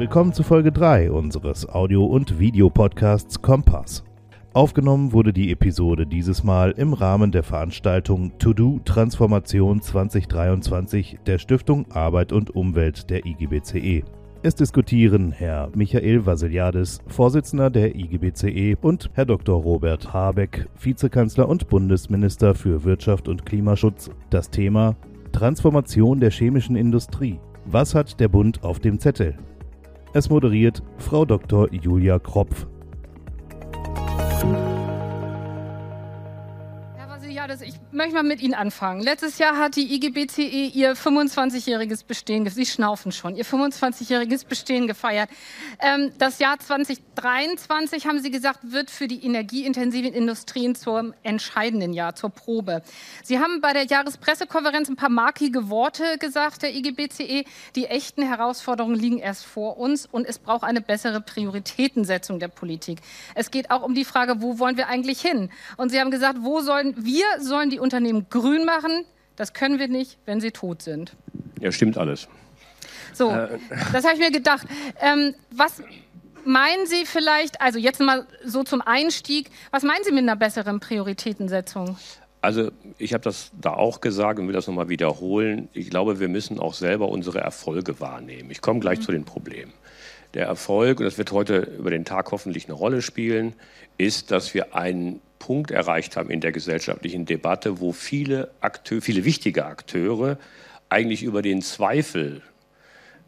Willkommen zu Folge 3 unseres Audio- und Videopodcasts Kompass. Aufgenommen wurde die Episode dieses Mal im Rahmen der Veranstaltung To Do Transformation 2023 der Stiftung Arbeit und Umwelt der IGBCE. Es diskutieren Herr Michael Vasiliadis, Vorsitzender der IGBCE, und Herr Dr. Robert Habeck, Vizekanzler und Bundesminister für Wirtschaft und Klimaschutz, das Thema Transformation der chemischen Industrie. Was hat der Bund auf dem Zettel? Es moderiert Frau Dr. Julia Kropf. Das, ich möchte mal mit Ihnen anfangen. Letztes Jahr hat die IGBCE ihr 25-jähriges Bestehen, Sie schnaufen schon, ihr 25-jähriges Bestehen gefeiert. Ähm, das Jahr 2023, haben Sie gesagt, wird für die energieintensiven Industrien zum entscheidenden Jahr, zur Probe. Sie haben bei der Jahrespressekonferenz ein paar markige Worte gesagt, der IGBCE. Die echten Herausforderungen liegen erst vor uns und es braucht eine bessere Prioritätensetzung der Politik. Es geht auch um die Frage, wo wollen wir eigentlich hin? Und Sie haben gesagt, wo sollen wir sollen die Unternehmen grün machen. Das können wir nicht, wenn sie tot sind. Ja, stimmt alles. So, äh. das habe ich mir gedacht. Ähm, was meinen Sie vielleicht, also jetzt mal so zum Einstieg, was meinen Sie mit einer besseren Prioritätensetzung? Also ich habe das da auch gesagt und will das nochmal wiederholen. Ich glaube, wir müssen auch selber unsere Erfolge wahrnehmen. Ich komme gleich mhm. zu den Problemen. Der Erfolg, und das wird heute über den Tag hoffentlich eine Rolle spielen, ist, dass wir einen Punkt erreicht haben in der gesellschaftlichen Debatte, wo viele, Akteure, viele wichtige Akteure eigentlich über den Zweifel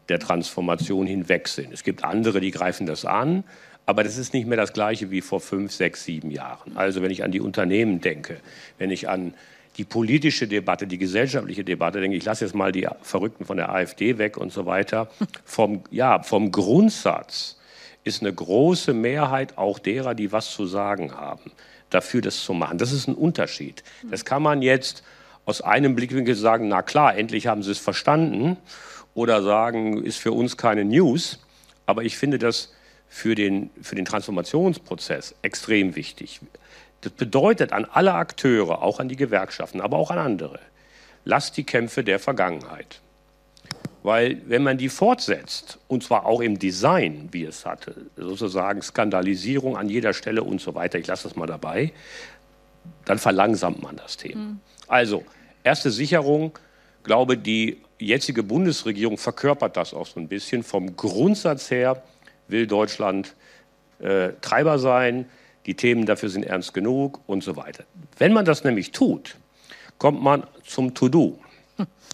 der Transformation hinweg sind. Es gibt andere, die greifen das an, aber das ist nicht mehr das Gleiche wie vor fünf, sechs, sieben Jahren. Also wenn ich an die Unternehmen denke, wenn ich an die politische Debatte, die gesellschaftliche Debatte, denke ich, lasse jetzt mal die Verrückten von der AfD weg und so weiter. Vom, ja, vom Grundsatz ist eine große Mehrheit auch derer, die was zu sagen haben dafür, das zu machen. Das ist ein Unterschied. Das kann man jetzt aus einem Blickwinkel sagen, na klar, endlich haben sie es verstanden. Oder sagen, ist für uns keine News. Aber ich finde das für den, für den Transformationsprozess extrem wichtig. Das bedeutet an alle Akteure, auch an die Gewerkschaften, aber auch an andere, lasst die Kämpfe der Vergangenheit. Weil wenn man die fortsetzt, und zwar auch im Design, wie es hatte, sozusagen Skandalisierung an jeder Stelle und so weiter, ich lasse das mal dabei, dann verlangsamt man das Thema. Mhm. Also, erste Sicherung, glaube, die jetzige Bundesregierung verkörpert das auch so ein bisschen. Vom Grundsatz her will Deutschland äh, Treiber sein, die Themen dafür sind ernst genug und so weiter. Wenn man das nämlich tut, kommt man zum To-Do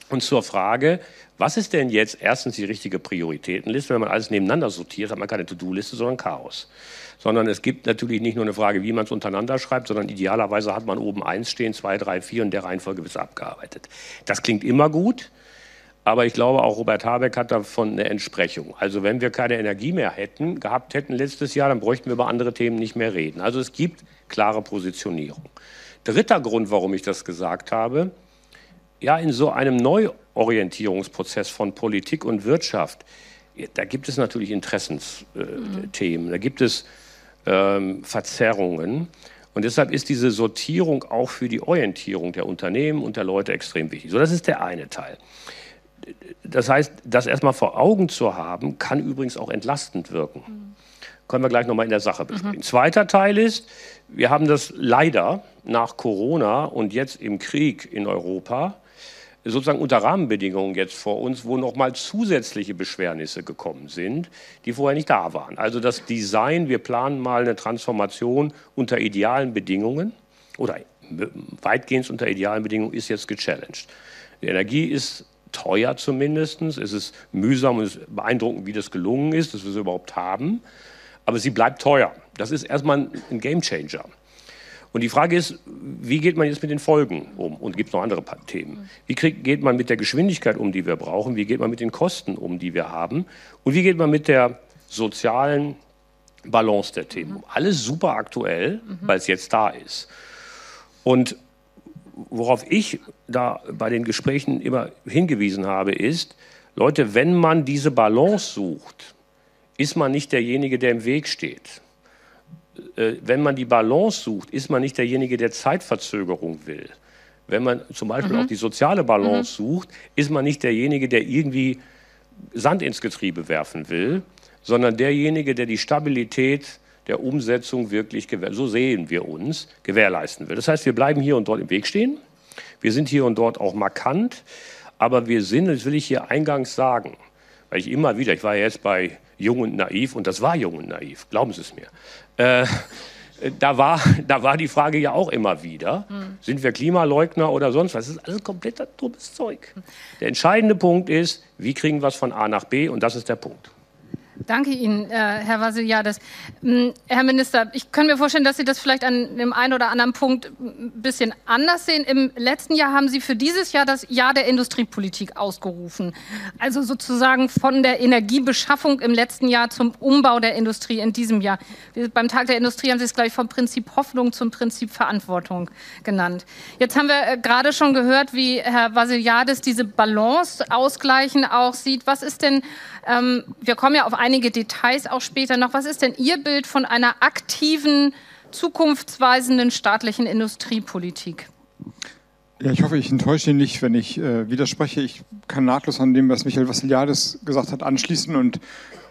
und zur Frage, was ist denn jetzt erstens die richtige Prioritätenliste? Wenn man alles nebeneinander sortiert, hat man keine To-Do-Liste, sondern Chaos. Sondern es gibt natürlich nicht nur eine Frage, wie man es untereinander schreibt, sondern idealerweise hat man oben eins stehen, zwei, drei, vier und der Reihenfolge wird es abgearbeitet. Das klingt immer gut, aber ich glaube, auch Robert Habeck hat davon eine Entsprechung. Also wenn wir keine Energie mehr hätten, gehabt hätten letztes Jahr, dann bräuchten wir über andere Themen nicht mehr reden. Also es gibt klare Positionierung. Dritter Grund, warum ich das gesagt habe, ja, in so einem Neuorientierungsprozess von Politik und Wirtschaft, da gibt es natürlich Interessensthemen, mhm. da gibt es ähm, Verzerrungen. Und deshalb ist diese Sortierung auch für die Orientierung der Unternehmen und der Leute extrem wichtig. So, das ist der eine Teil. Das heißt, das erstmal vor Augen zu haben, kann übrigens auch entlastend wirken. Mhm. Können wir gleich nochmal in der Sache besprechen. Mhm. Zweiter Teil ist, wir haben das leider nach Corona und jetzt im Krieg in Europa sozusagen unter Rahmenbedingungen jetzt vor uns, wo nochmal zusätzliche Beschwernisse gekommen sind, die vorher nicht da waren. Also das Design, wir planen mal eine Transformation unter idealen Bedingungen oder weitgehend unter idealen Bedingungen ist jetzt gechallenged. Die Energie ist teuer zumindest, es ist mühsam und beeindruckend, wie das gelungen ist, dass wir sie überhaupt haben, aber sie bleibt teuer. Das ist erstmal ein Gamechanger. Und die Frage ist, wie geht man jetzt mit den Folgen um? Und gibt es noch andere Themen? Wie krieg, geht man mit der Geschwindigkeit um, die wir brauchen? Wie geht man mit den Kosten um, die wir haben? Und wie geht man mit der sozialen Balance der Themen um? Alles super aktuell, weil es jetzt da ist. Und worauf ich da bei den Gesprächen immer hingewiesen habe, ist, Leute, wenn man diese Balance sucht, ist man nicht derjenige, der im Weg steht. Äh, wenn man die Balance sucht, ist man nicht derjenige, der Zeitverzögerung will. Wenn man zum Beispiel mhm. auch die soziale Balance mhm. sucht, ist man nicht derjenige, der irgendwie Sand ins Getriebe werfen will, sondern derjenige, der die Stabilität der Umsetzung wirklich, so sehen wir uns, gewährleisten will. Das heißt, wir bleiben hier und dort im Weg stehen. Wir sind hier und dort auch markant, aber wir sind, das will ich hier eingangs sagen, weil ich immer wieder, ich war jetzt bei Jung und Naiv und das war Jung und Naiv, glauben Sie es mir. Äh, da war, da war die Frage ja auch immer wieder, hm. sind wir Klimaleugner oder sonst was? Das ist alles kompletter dummes Zeug. Der entscheidende Punkt ist, wie kriegen wir es von A nach B und das ist der Punkt. Danke Ihnen, äh, Herr Vasiliades. Ähm, Herr Minister, ich kann mir vorstellen, dass Sie das vielleicht an dem einen oder anderen Punkt ein bisschen anders sehen. Im letzten Jahr haben Sie für dieses Jahr das Jahr der Industriepolitik ausgerufen. Also sozusagen von der Energiebeschaffung im letzten Jahr zum Umbau der Industrie in diesem Jahr. Beim Tag der Industrie haben Sie es, glaube ich, vom Prinzip Hoffnung zum Prinzip Verantwortung genannt. Jetzt haben wir äh, gerade schon gehört, wie Herr Vasiliades diese Balance ausgleichen auch sieht. Was ist denn ähm, wir kommen ja auf einige Details auch später noch. Was ist denn Ihr Bild von einer aktiven, zukunftsweisenden staatlichen Industriepolitik? Ja, ich hoffe, ich enttäusche ihn nicht, wenn ich äh, widerspreche. Ich kann nahtlos an dem, was Michael Vassiliadis gesagt hat, anschließen und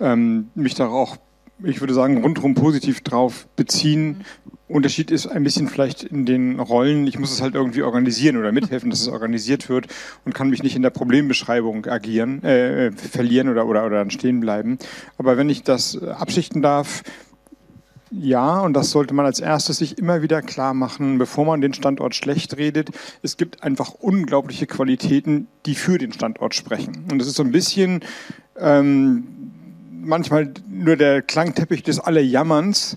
ähm, mich da auch ich würde sagen, rundherum positiv drauf beziehen. Unterschied ist ein bisschen vielleicht in den Rollen. Ich muss es halt irgendwie organisieren oder mithelfen, dass es organisiert wird und kann mich nicht in der Problembeschreibung agieren, äh, verlieren oder, oder, oder dann stehen bleiben. Aber wenn ich das abschichten darf, ja, und das sollte man als erstes sich immer wieder klar machen, bevor man den Standort schlecht redet. Es gibt einfach unglaubliche Qualitäten, die für den Standort sprechen. Und das ist so ein bisschen ähm, manchmal nur der Klangteppich des Allejammerns.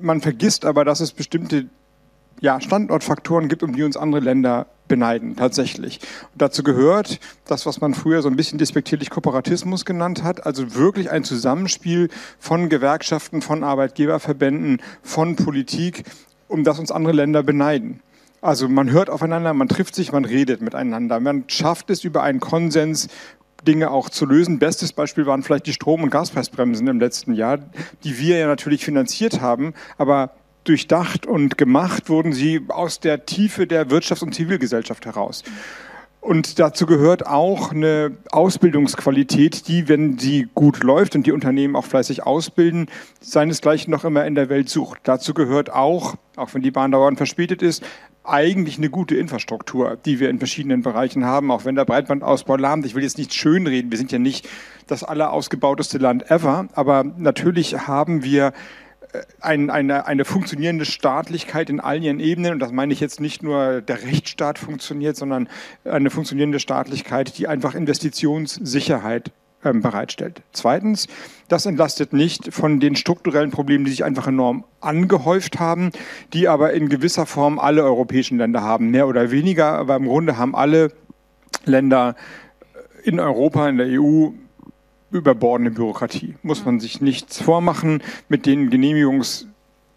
Man vergisst aber, dass es bestimmte ja, Standortfaktoren gibt, um die uns andere Länder beneiden, tatsächlich. Und dazu gehört das, was man früher so ein bisschen despektierlich Kooperatismus genannt hat, also wirklich ein Zusammenspiel von Gewerkschaften, von Arbeitgeberverbänden, von Politik, um das uns andere Länder beneiden. Also man hört aufeinander, man trifft sich, man redet miteinander, man schafft es über einen Konsens Dinge auch zu lösen. Bestes Beispiel waren vielleicht die Strom- und Gaspreisbremsen im letzten Jahr, die wir ja natürlich finanziert haben, aber durchdacht und gemacht wurden sie aus der Tiefe der Wirtschafts- und Zivilgesellschaft heraus. Und dazu gehört auch eine Ausbildungsqualität, die, wenn sie gut läuft und die Unternehmen auch fleißig ausbilden, seinesgleichen noch immer in der Welt sucht. Dazu gehört auch, auch wenn die Bahn dauernd verspätet ist, eigentlich eine gute Infrastruktur, die wir in verschiedenen Bereichen haben, auch wenn der Breitbandausbau lahmt. Ich will jetzt nicht schönreden, wir sind ja nicht das allerausgebauteste Land ever, aber natürlich haben wir äh, ein, eine, eine funktionierende Staatlichkeit in all ihren Ebenen. Und das meine ich jetzt nicht nur, der Rechtsstaat funktioniert, sondern eine funktionierende Staatlichkeit, die einfach Investitionssicherheit bereitstellt. Zweitens, das entlastet nicht von den strukturellen Problemen, die sich einfach enorm angehäuft haben, die aber in gewisser Form alle europäischen Länder haben, mehr oder weniger, aber im Grunde haben alle Länder in Europa, in der EU überbordende Bürokratie. Muss man sich nichts vormachen mit den Genehmigungs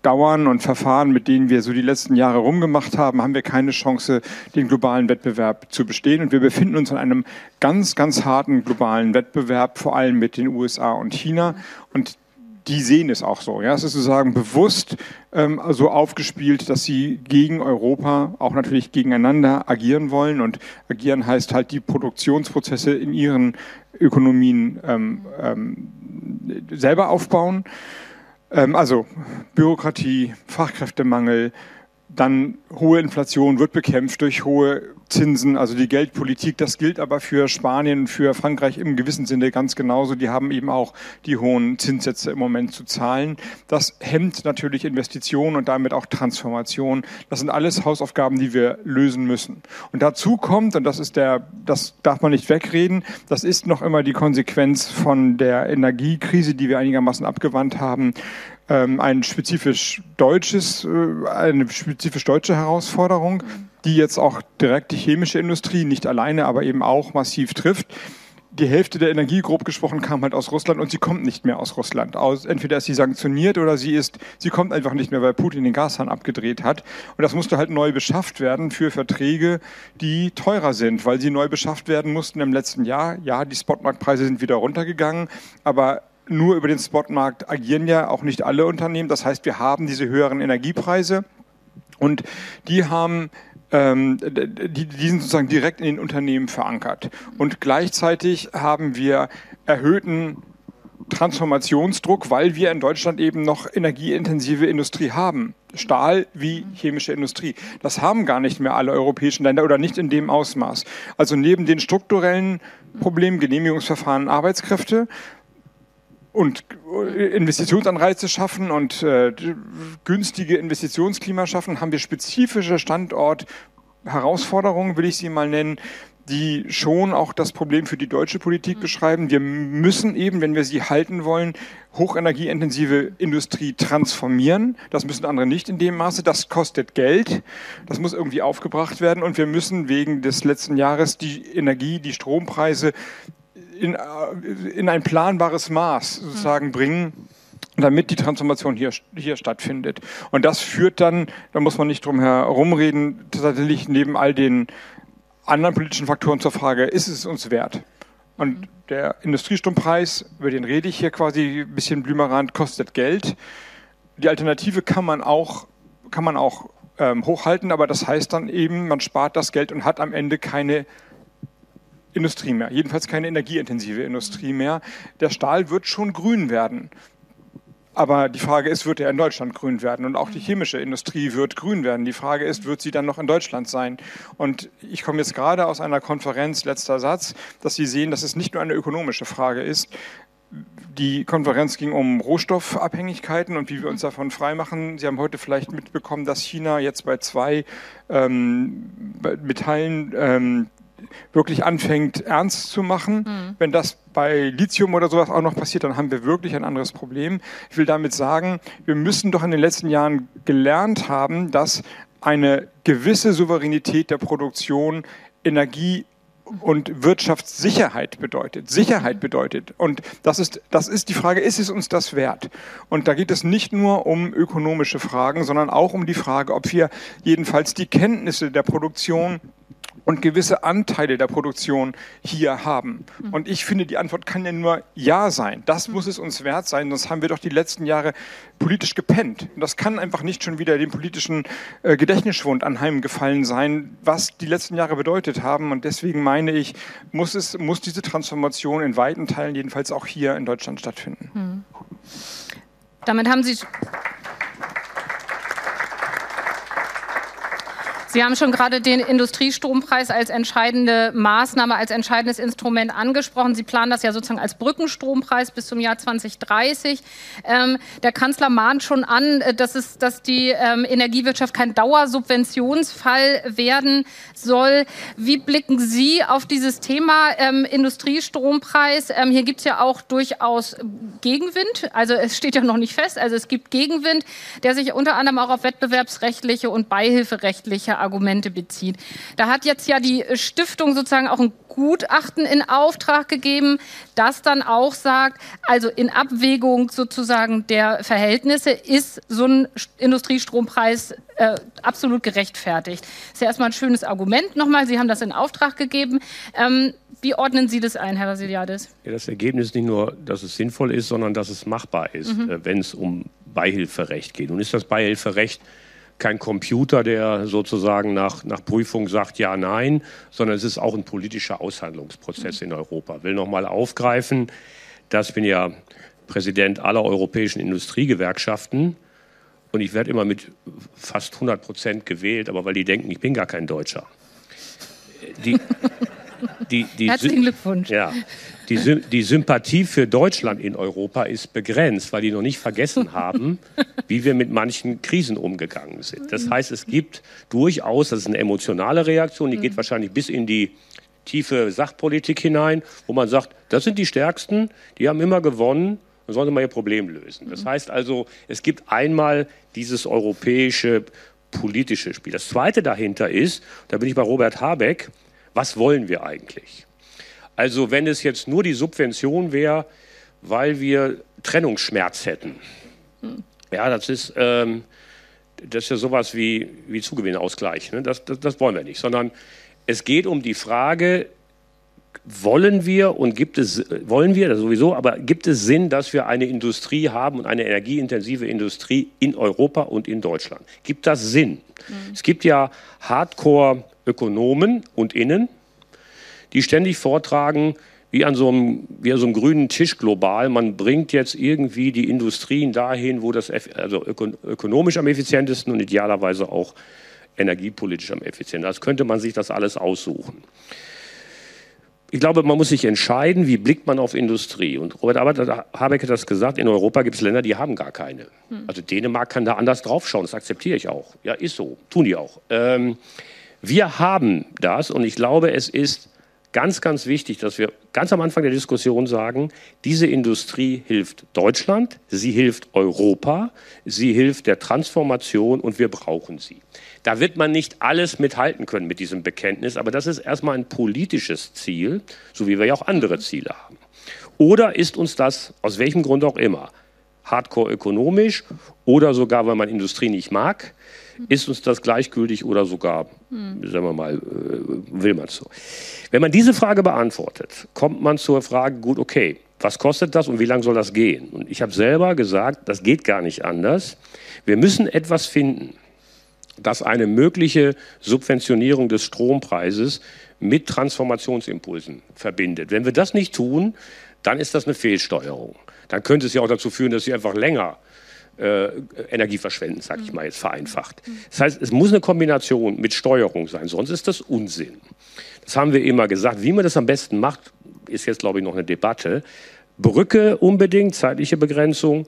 Dauern und Verfahren, mit denen wir so die letzten Jahre rumgemacht haben, haben wir keine Chance, den globalen Wettbewerb zu bestehen. Und wir befinden uns in einem ganz, ganz harten globalen Wettbewerb, vor allem mit den USA und China. Und die sehen es auch so. Ja, es ist sozusagen bewusst ähm, so aufgespielt, dass sie gegen Europa, auch natürlich gegeneinander agieren wollen. Und agieren heißt halt die Produktionsprozesse in ihren Ökonomien ähm, ähm, selber aufbauen. Ähm, also Bürokratie, Fachkräftemangel, dann hohe Inflation wird bekämpft durch hohe Zinsen, also die Geldpolitik. Das gilt aber für Spanien und für Frankreich im gewissen Sinne ganz genauso. Die haben eben auch die hohen Zinssätze im Moment zu zahlen. Das hemmt natürlich Investitionen und damit auch Transformation. Das sind alles Hausaufgaben, die wir lösen müssen. Und dazu kommt, und das ist der, das darf man nicht wegreden, das ist noch immer die Konsequenz von der Energiekrise, die wir einigermaßen abgewandt haben, ähm, ein spezifisch deutsches, äh, eine spezifisch deutsche Herausforderung, die jetzt auch direkt die chemische Industrie nicht alleine, aber eben auch massiv trifft. Die Hälfte der Energie, grob gesprochen, kam halt aus Russland und sie kommt nicht mehr aus Russland. Aus, entweder ist sie sanktioniert oder sie ist, sie kommt einfach nicht mehr, weil Putin den Gashahn abgedreht hat. Und das musste halt neu beschafft werden für Verträge, die teurer sind, weil sie neu beschafft werden mussten im letzten Jahr. Ja, die Spotmarktpreise sind wieder runtergegangen, aber nur über den Spotmarkt agieren ja auch nicht alle Unternehmen. Das heißt, wir haben diese höheren Energiepreise und die haben ähm, die, die sind sozusagen direkt in den Unternehmen verankert. Und gleichzeitig haben wir erhöhten Transformationsdruck, weil wir in Deutschland eben noch energieintensive Industrie haben. Stahl wie chemische Industrie. Das haben gar nicht mehr alle europäischen Länder oder nicht in dem Ausmaß. Also neben den strukturellen Problemen, Genehmigungsverfahren, Arbeitskräfte und Investitionsanreize schaffen und äh, günstige Investitionsklima schaffen, haben wir spezifische Standort-Herausforderungen, will ich sie mal nennen, die schon auch das Problem für die deutsche Politik beschreiben. Wir müssen eben, wenn wir sie halten wollen, hochenergieintensive Industrie transformieren. Das müssen andere nicht in dem Maße. Das kostet Geld. Das muss irgendwie aufgebracht werden. Und wir müssen wegen des letzten Jahres die Energie, die Strompreise in, äh, in ein planbares Maß sozusagen bringen damit die Transformation hier, hier stattfindet. Und das führt dann, da muss man nicht drum herumreden, tatsächlich neben all den anderen politischen Faktoren zur Frage, ist es uns wert? Und der Industriestrompreis, über den rede ich hier quasi ein bisschen blümerant, kostet Geld. Die Alternative kann man auch, kann man auch ähm, hochhalten, aber das heißt dann eben, man spart das Geld und hat am Ende keine Industrie mehr, jedenfalls keine energieintensive Industrie mehr. Der Stahl wird schon grün werden. Aber die Frage ist, wird er in Deutschland grün werden? Und auch die chemische Industrie wird grün werden. Die Frage ist, wird sie dann noch in Deutschland sein? Und ich komme jetzt gerade aus einer Konferenz, letzter Satz, dass Sie sehen, dass es nicht nur eine ökonomische Frage ist. Die Konferenz ging um Rohstoffabhängigkeiten und wie wir uns davon freimachen. Sie haben heute vielleicht mitbekommen, dass China jetzt bei zwei ähm, Metallen ähm, wirklich anfängt ernst zu machen. Mhm. Wenn das bei Lithium oder sowas auch noch passiert, dann haben wir wirklich ein anderes Problem. Ich will damit sagen, wir müssen doch in den letzten Jahren gelernt haben, dass eine gewisse Souveränität der Produktion Energie und Wirtschaftssicherheit bedeutet. Sicherheit bedeutet. Und das ist, das ist die Frage, ist es uns das wert? Und da geht es nicht nur um ökonomische Fragen, sondern auch um die Frage, ob wir jedenfalls die Kenntnisse der Produktion und gewisse Anteile der Produktion hier haben? Hm. Und ich finde, die Antwort kann ja nur Ja sein. Das hm. muss es uns wert sein, sonst haben wir doch die letzten Jahre politisch gepennt. Und das kann einfach nicht schon wieder dem politischen äh, Gedächtnisschwund anheimgefallen sein, was die letzten Jahre bedeutet haben. Und deswegen meine ich, muss, es, muss diese Transformation in weiten Teilen jedenfalls auch hier in Deutschland stattfinden. Hm. Damit haben Sie Sie haben schon gerade den Industriestrompreis als entscheidende Maßnahme, als entscheidendes Instrument angesprochen. Sie planen das ja sozusagen als Brückenstrompreis bis zum Jahr 2030. Ähm, der Kanzler mahnt schon an, äh, dass, es, dass die ähm, Energiewirtschaft kein Dauersubventionsfall werden soll. Wie blicken Sie auf dieses Thema ähm, Industriestrompreis? Ähm, hier gibt es ja auch durchaus Gegenwind. Also es steht ja noch nicht fest. Also es gibt Gegenwind, der sich unter anderem auch auf wettbewerbsrechtliche und beihilferechtliche Argumente bezieht. Da hat jetzt ja die Stiftung sozusagen auch ein Gutachten in Auftrag gegeben, das dann auch sagt, also in Abwägung sozusagen der Verhältnisse ist so ein Industriestrompreis äh, absolut gerechtfertigt. Das ist ja erstmal ein schönes Argument nochmal. Sie haben das in Auftrag gegeben. Ähm, wie ordnen Sie das ein, Herr Vasiliadis? Ja, das Ergebnis ist nicht nur, dass es sinnvoll ist, sondern dass es machbar ist, mhm. äh, wenn es um Beihilferecht geht. Nun ist das Beihilferecht kein Computer, der sozusagen nach, nach Prüfung sagt ja, nein, sondern es ist auch ein politischer Aushandlungsprozess in Europa. Ich will noch mal aufgreifen, dass ich bin ja Präsident aller europäischen Industriegewerkschaften und ich werde immer mit fast 100 Prozent gewählt, aber weil die denken, ich bin gar kein Deutscher. Die, die, die, Herzlichen Glückwunsch. Ja, die, die Sympathie für Deutschland in Europa ist begrenzt, weil die noch nicht vergessen haben, wie wir mit manchen Krisen umgegangen sind. Das heißt, es gibt durchaus, das ist eine emotionale Reaktion, die geht mhm. wahrscheinlich bis in die tiefe Sachpolitik hinein, wo man sagt, das sind die Stärksten, die haben immer gewonnen, dann sollen sie mal ihr Problem lösen. Das mhm. heißt also, es gibt einmal dieses europäische politische Spiel. Das zweite dahinter ist, da bin ich bei Robert Habeck, was wollen wir eigentlich? Also wenn es jetzt nur die Subvention wäre, weil wir Trennungsschmerz hätten. Hm. Ja, das ist, ähm, das ist ja sowas wie, wie Zugewinnausgleich. Ne? Das, das, das wollen wir nicht, sondern es geht um die Frage, wollen wir und gibt es, wollen wir das sowieso, aber gibt es Sinn, dass wir eine Industrie haben und eine energieintensive Industrie in Europa und in Deutschland? Gibt das Sinn? Mhm. Es gibt ja Hardcore-Ökonomen und Innen, die ständig vortragen, wie an so einem, wie an so einem grünen Tisch global. Man bringt jetzt irgendwie die Industrien dahin, wo das also ökonomisch am effizientesten und idealerweise auch energiepolitisch am effizientesten. Das könnte man sich das alles aussuchen. Ich glaube, man muss sich entscheiden, wie blickt man auf Industrie. Und Robert Habeck hat das gesagt, in Europa gibt es Länder, die haben gar keine. Hm. Also Dänemark kann da anders draufschauen, das akzeptiere ich auch. Ja, ist so, tun die auch. Ähm, wir haben das und ich glaube, es ist ganz, ganz wichtig, dass wir ganz am Anfang der Diskussion sagen, diese Industrie hilft Deutschland, sie hilft Europa, sie hilft der Transformation und wir brauchen sie. Da wird man nicht alles mithalten können mit diesem Bekenntnis, aber das ist erstmal ein politisches Ziel, so wie wir ja auch andere Ziele haben. Oder ist uns das, aus welchem Grund auch immer, hardcore ökonomisch oder sogar, weil man Industrie nicht mag, ist uns das gleichgültig oder sogar, hm. sagen wir mal, äh, will man es so? Wenn man diese Frage beantwortet, kommt man zur Frage, gut, okay, was kostet das und wie lange soll das gehen? Und ich habe selber gesagt, das geht gar nicht anders. Wir müssen etwas finden, das eine mögliche Subventionierung des Strompreises mit Transformationsimpulsen verbindet. Wenn wir das nicht tun, dann ist das eine Fehlsteuerung. Dann könnte es ja auch dazu führen, dass Sie einfach länger äh, Energie verschwenden, sage ich mal jetzt vereinfacht. Das heißt, es muss eine Kombination mit Steuerung sein, sonst ist das Unsinn. Das haben wir immer gesagt. Wie man das am besten macht, ist jetzt, glaube ich, noch eine Debatte. Brücke unbedingt, zeitliche Begrenzung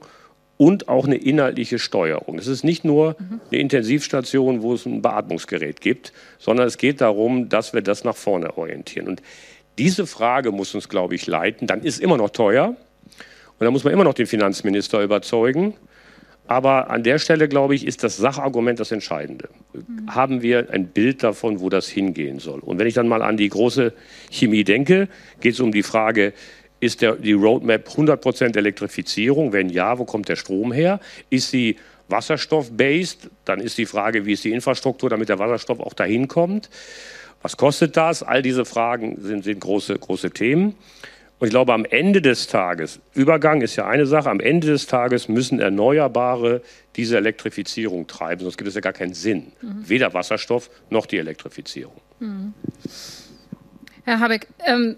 und auch eine inhaltliche Steuerung. Es ist nicht nur eine Intensivstation, wo es ein Beatmungsgerät gibt, sondern es geht darum, dass wir das nach vorne orientieren. Und diese Frage muss uns, glaube ich, leiten. Dann ist immer noch teuer und dann muss man immer noch den Finanzminister überzeugen. Aber an der Stelle, glaube ich, ist das Sachargument das Entscheidende. Mhm. Haben wir ein Bild davon, wo das hingehen soll? Und wenn ich dann mal an die große Chemie denke, geht es um die Frage, ist der, die Roadmap 100% Elektrifizierung? Wenn ja, wo kommt der Strom her? Ist sie wasserstoff-based? Dann ist die Frage, wie ist die Infrastruktur, damit der Wasserstoff auch dahin kommt? Was kostet das? All diese Fragen sind, sind große, große Themen. Und ich glaube, am Ende des Tages, Übergang ist ja eine Sache, am Ende des Tages müssen Erneuerbare diese Elektrifizierung treiben, sonst gibt es ja gar keinen Sinn. Mhm. Weder Wasserstoff noch die Elektrifizierung. Mhm. Herr Habeck, ähm,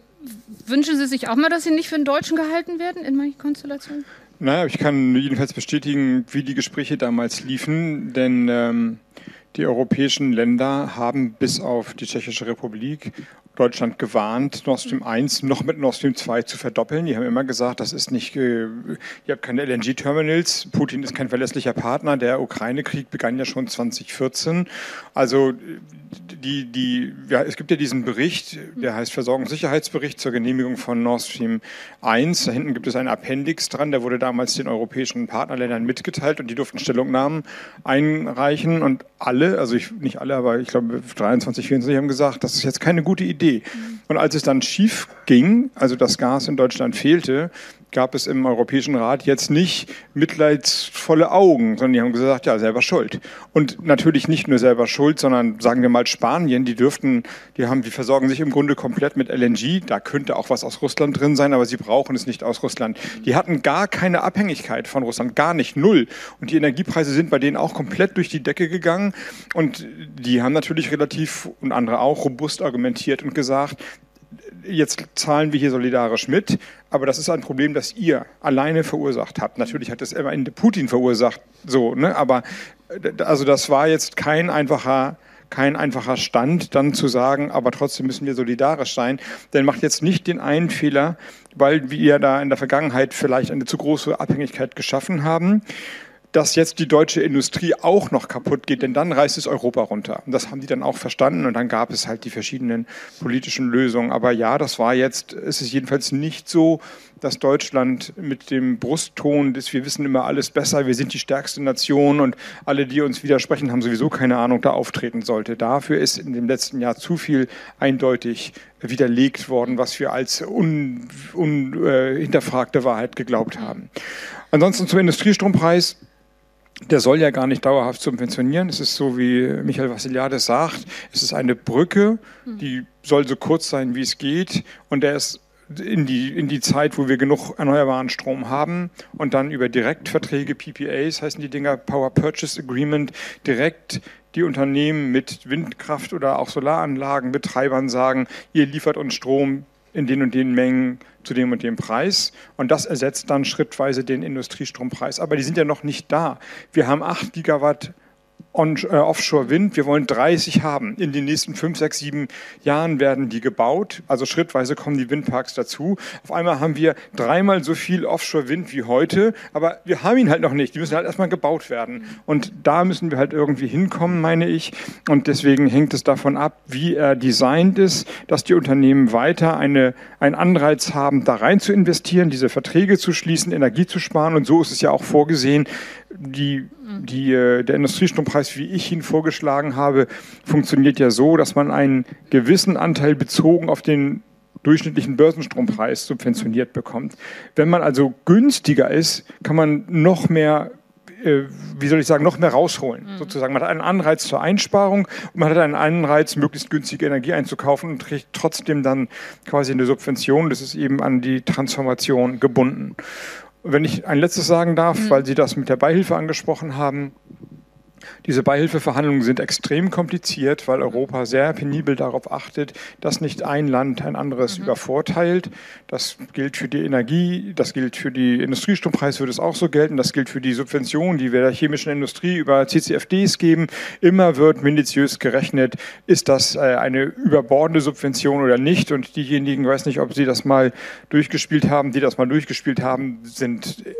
wünschen Sie sich auch mal, dass Sie nicht für den Deutschen gehalten werden in manchen Konstellationen? Naja, ich kann jedenfalls bestätigen, wie die Gespräche damals liefen, denn ähm, die europäischen Länder haben bis auf die Tschechische Republik Deutschland gewarnt, Nord Stream 1 noch mit Nord Stream 2 zu verdoppeln. Die haben immer gesagt, das ist nicht, äh, ihr habt keine LNG-Terminals, Putin ist kein verlässlicher Partner, der Ukraine-Krieg begann ja schon 2014. Also die, die, ja, es gibt ja diesen Bericht, der heißt Versorgungssicherheitsbericht zur Genehmigung von Nord Stream 1. Da hinten gibt es einen Appendix dran, der wurde damals den europäischen Partnerländern mitgeteilt und die durften Stellungnahmen einreichen und alle, also ich, nicht alle, aber ich glaube 23, 24 haben gesagt, das ist jetzt keine gute Idee. Und als es dann schief ging, also das Gas in Deutschland fehlte, gab es im Europäischen Rat jetzt nicht mitleidsvolle Augen, sondern die haben gesagt, ja, selber schuld. Und natürlich nicht nur selber schuld, sondern sagen wir mal Spanien, die dürften, die haben, die versorgen sich im Grunde komplett mit LNG. Da könnte auch was aus Russland drin sein, aber sie brauchen es nicht aus Russland. Die hatten gar keine Abhängigkeit von Russland, gar nicht, null. Und die Energiepreise sind bei denen auch komplett durch die Decke gegangen. Und die haben natürlich relativ und andere auch robust argumentiert und gesagt, jetzt zahlen wir hier solidarisch mit, aber das ist ein Problem, das ihr alleine verursacht habt. Natürlich hat es am Putin verursacht, so, ne? aber äh, also das war jetzt kein einfacher kein einfacher Stand, dann zu sagen, aber trotzdem müssen wir solidarisch sein. Denn macht jetzt nicht den einen Fehler, weil wir da in der Vergangenheit vielleicht eine zu große Abhängigkeit geschaffen haben, dass jetzt die deutsche Industrie auch noch kaputt geht, denn dann reißt es Europa runter. Und das haben die dann auch verstanden und dann gab es halt die verschiedenen politischen Lösungen. Aber ja, das war jetzt, es ist jedenfalls nicht so, dass Deutschland mit dem Brustton des Wir wissen immer alles besser, wir sind die stärkste Nation und alle, die uns widersprechen, haben sowieso keine Ahnung, da auftreten sollte. Dafür ist in dem letzten Jahr zu viel eindeutig widerlegt worden, was wir als unhinterfragte un, äh, Wahrheit geglaubt haben. Ansonsten zum Industriestrompreis der soll ja gar nicht dauerhaft subventionieren. Es ist so, wie Michael Vassiliades sagt, es ist eine Brücke, die soll so kurz sein, wie es geht. Und der ist in die, in die Zeit, wo wir genug erneuerbaren Strom haben und dann über Direktverträge, PPAs heißen die Dinger, Power Purchase Agreement, direkt die Unternehmen mit Windkraft oder auch Solaranlagenbetreibern sagen, ihr liefert uns Strom in den und den Mengen zu dem und dem Preis. Und das ersetzt dann schrittweise den Industriestrompreis. Aber die sind ja noch nicht da. Wir haben 8 Gigawatt Offshore-Wind. Wir wollen 30 haben. In den nächsten 5, 6, 7 Jahren werden die gebaut. Also schrittweise kommen die Windparks dazu. Auf einmal haben wir dreimal so viel Offshore-Wind wie heute, aber wir haben ihn halt noch nicht. Die müssen halt erstmal gebaut werden. Und da müssen wir halt irgendwie hinkommen, meine ich. Und deswegen hängt es davon ab, wie er designt ist, dass die Unternehmen weiter eine, einen Anreiz haben, da rein zu investieren, diese Verträge zu schließen, Energie zu sparen. Und so ist es ja auch vorgesehen, die, die, äh, der Industriestrompreis, wie ich ihn vorgeschlagen habe, funktioniert ja so, dass man einen gewissen Anteil bezogen auf den durchschnittlichen Börsenstrompreis subventioniert bekommt. Wenn man also günstiger ist, kann man noch mehr äh, wie soll ich sagen, noch mehr rausholen. Mhm. Sozusagen. Man hat einen Anreiz zur Einsparung und man hat einen Anreiz, möglichst günstige Energie einzukaufen und kriegt trotzdem dann quasi eine Subvention. Das ist eben an die Transformation gebunden. Wenn ich ein letztes sagen darf, mhm. weil Sie das mit der Beihilfe angesprochen haben, diese Beihilfeverhandlungen sind extrem kompliziert, weil Europa sehr penibel darauf achtet, dass nicht ein Land ein anderes mhm. übervorteilt. Das gilt für die Energie, das gilt für die Industriestrompreis, wird es auch so gelten, das gilt für die Subventionen, die wir der chemischen Industrie über CCFDs geben. Immer wird minutiös gerechnet, ist das äh, eine überbordende Subvention oder nicht. Und diejenigen, weiß nicht, ob Sie das mal durchgespielt haben, die das mal durchgespielt haben, sind äh,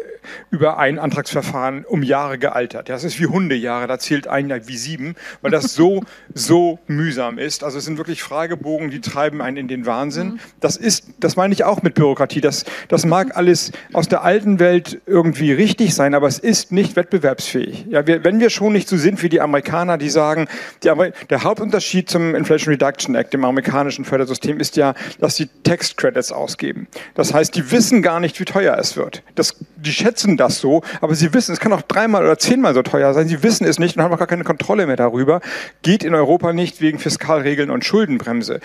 über ein Antragsverfahren um Jahre gealtert. Das ist wie Hundejahre da zählt ein Jahr wie sieben, weil das so, so mühsam ist. Also es sind wirklich Fragebogen, die treiben einen in den Wahnsinn. Mhm. Das ist, das meine ich auch mit Bürokratie. Das, das mag alles aus der alten Welt irgendwie richtig sein, aber es ist nicht wettbewerbsfähig. Ja, wir, wenn wir schon nicht so sind wie die Amerikaner, die sagen, die, der Hauptunterschied zum Inflation Reduction Act, dem amerikanischen Fördersystem, ist ja, dass sie Tax Credits ausgeben. Das heißt, die wissen gar nicht, wie teuer es wird. Das, die schätzen das so, aber sie wissen, es kann auch dreimal oder zehnmal so teuer sein. Sie wissen es nicht und haben auch gar keine Kontrolle mehr darüber. Geht in Europa nicht wegen Fiskalregeln und Schuldenbremse.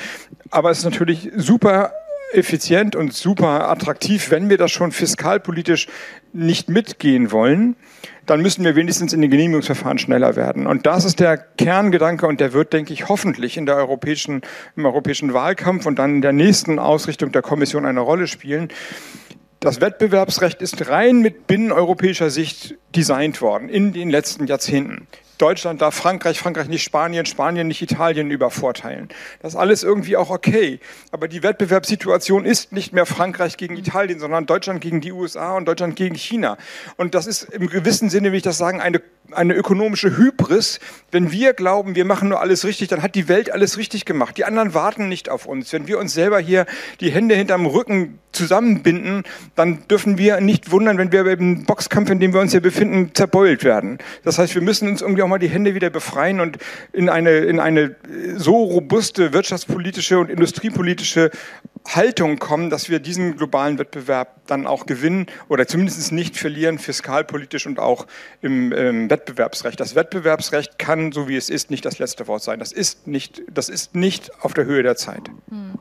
Aber es ist natürlich super effizient und super attraktiv, wenn wir das schon fiskalpolitisch nicht mitgehen wollen, dann müssen wir wenigstens in den Genehmigungsverfahren schneller werden. Und das ist der Kerngedanke und der wird, denke ich, hoffentlich in der europäischen, im europäischen Wahlkampf und dann in der nächsten Ausrichtung der Kommission eine Rolle spielen. Das Wettbewerbsrecht ist rein mit binneneuropäischer Sicht designt worden in den letzten Jahrzehnten. Deutschland darf Frankreich, Frankreich nicht Spanien, Spanien nicht Italien übervorteilen. Das ist alles irgendwie auch okay. Aber die Wettbewerbssituation ist nicht mehr Frankreich gegen Italien, sondern Deutschland gegen die USA und Deutschland gegen China. Und das ist im gewissen Sinne, wie ich das sagen, eine, eine ökonomische Hybris. Wenn wir glauben, wir machen nur alles richtig, dann hat die Welt alles richtig gemacht. Die anderen warten nicht auf uns. Wenn wir uns selber hier die Hände hinterm Rücken zusammenbinden, dann dürfen wir nicht wundern, wenn wir im Boxkampf, in dem wir uns hier befinden, zerbeult werden. Das heißt, wir müssen uns irgendwie auch mal die Hände wieder befreien und in eine, in eine so robuste wirtschaftspolitische und industriepolitische Haltung kommen, dass wir diesen globalen Wettbewerb dann auch gewinnen oder zumindest nicht verlieren, fiskalpolitisch und auch im, im, Wettbewerbsrecht. Das Wettbewerbsrecht kann, so wie es ist, nicht das letzte Wort sein. Das ist nicht, das ist nicht auf der Höhe der Zeit. Hm.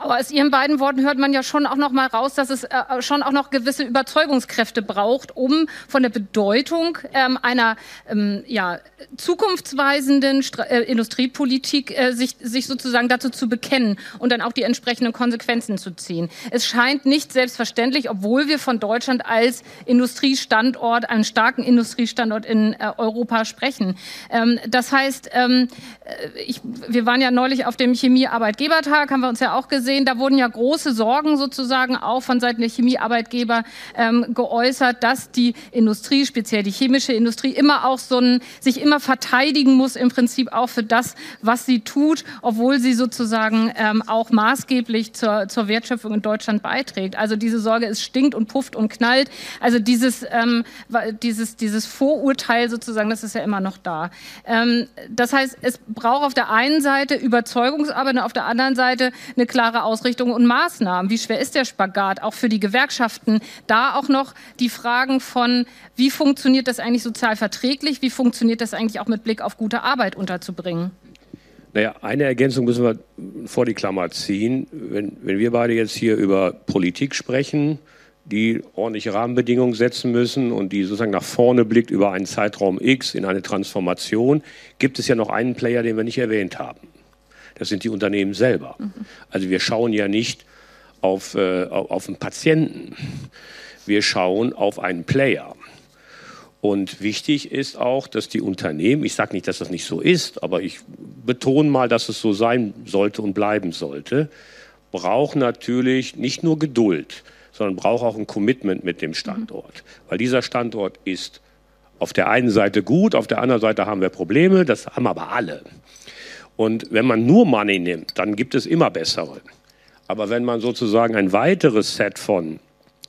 Aber aus Ihren beiden Worten hört man ja schon auch noch mal raus, dass es äh, schon auch noch gewisse Überzeugungskräfte braucht, um von der Bedeutung ähm, einer ähm, ja, zukunftsweisenden Stra äh, Industriepolitik äh, sich, sich sozusagen dazu zu bekennen und dann auch die entsprechenden Konsequenzen zu ziehen. Es scheint nicht selbstverständlich, obwohl wir von Deutschland als Industriestandort, einen starken Industriestandort in äh, Europa sprechen. Ähm, das heißt, ähm, äh, ich, wir waren ja neulich auf dem Chemiearbeitgebertag, haben wir uns ja auch gesehen, gesehen, da wurden ja große Sorgen sozusagen auch von Seiten der Chemiearbeitgeber ähm, geäußert, dass die Industrie, speziell die chemische Industrie, immer auch so ein, sich immer verteidigen muss im Prinzip auch für das, was sie tut, obwohl sie sozusagen ähm, auch maßgeblich zur, zur Wertschöpfung in Deutschland beiträgt. Also diese Sorge, es stinkt und pufft und knallt. Also dieses, ähm, dieses, dieses Vorurteil sozusagen, das ist ja immer noch da. Ähm, das heißt, es braucht auf der einen Seite Überzeugungsarbeit und auf der anderen Seite eine klare klare Ausrichtung und Maßnahmen. Wie schwer ist der Spagat auch für die Gewerkschaften? Da auch noch die Fragen von, wie funktioniert das eigentlich sozial verträglich? Wie funktioniert das eigentlich auch mit Blick auf gute Arbeit unterzubringen? Naja, eine Ergänzung müssen wir vor die Klammer ziehen. Wenn, wenn wir beide jetzt hier über Politik sprechen, die ordentliche Rahmenbedingungen setzen müssen und die sozusagen nach vorne blickt über einen Zeitraum X in eine Transformation, gibt es ja noch einen Player, den wir nicht erwähnt haben. Das sind die Unternehmen selber. Mhm. Also wir schauen ja nicht auf, äh, auf einen Patienten. Wir schauen auf einen Player. Und wichtig ist auch, dass die Unternehmen, ich sage nicht, dass das nicht so ist, aber ich betone mal, dass es so sein sollte und bleiben sollte, brauchen natürlich nicht nur Geduld, sondern brauchen auch ein Commitment mit dem Standort. Weil dieser Standort ist auf der einen Seite gut, auf der anderen Seite haben wir Probleme, das haben aber alle. Und wenn man nur Money nimmt, dann gibt es immer bessere. Aber wenn man sozusagen ein weiteres Set von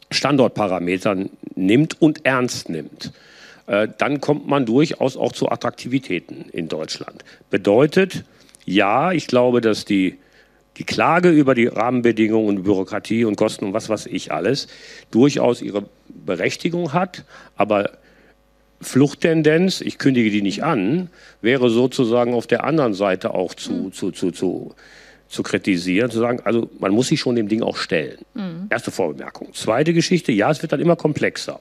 Standortparametern nimmt und ernst nimmt, äh, dann kommt man durchaus auch zu Attraktivitäten in Deutschland. Bedeutet, ja, ich glaube, dass die, die Klage über die Rahmenbedingungen und Bürokratie und Kosten und was weiß ich alles durchaus ihre Berechtigung hat, aber Fluchttendenz, ich kündige die nicht an, wäre sozusagen auf der anderen Seite auch zu, mhm. zu, zu, zu, zu kritisieren, zu sagen, also man muss sich schon dem Ding auch stellen. Mhm. Erste Vorbemerkung. Zweite Geschichte, ja, es wird dann immer komplexer.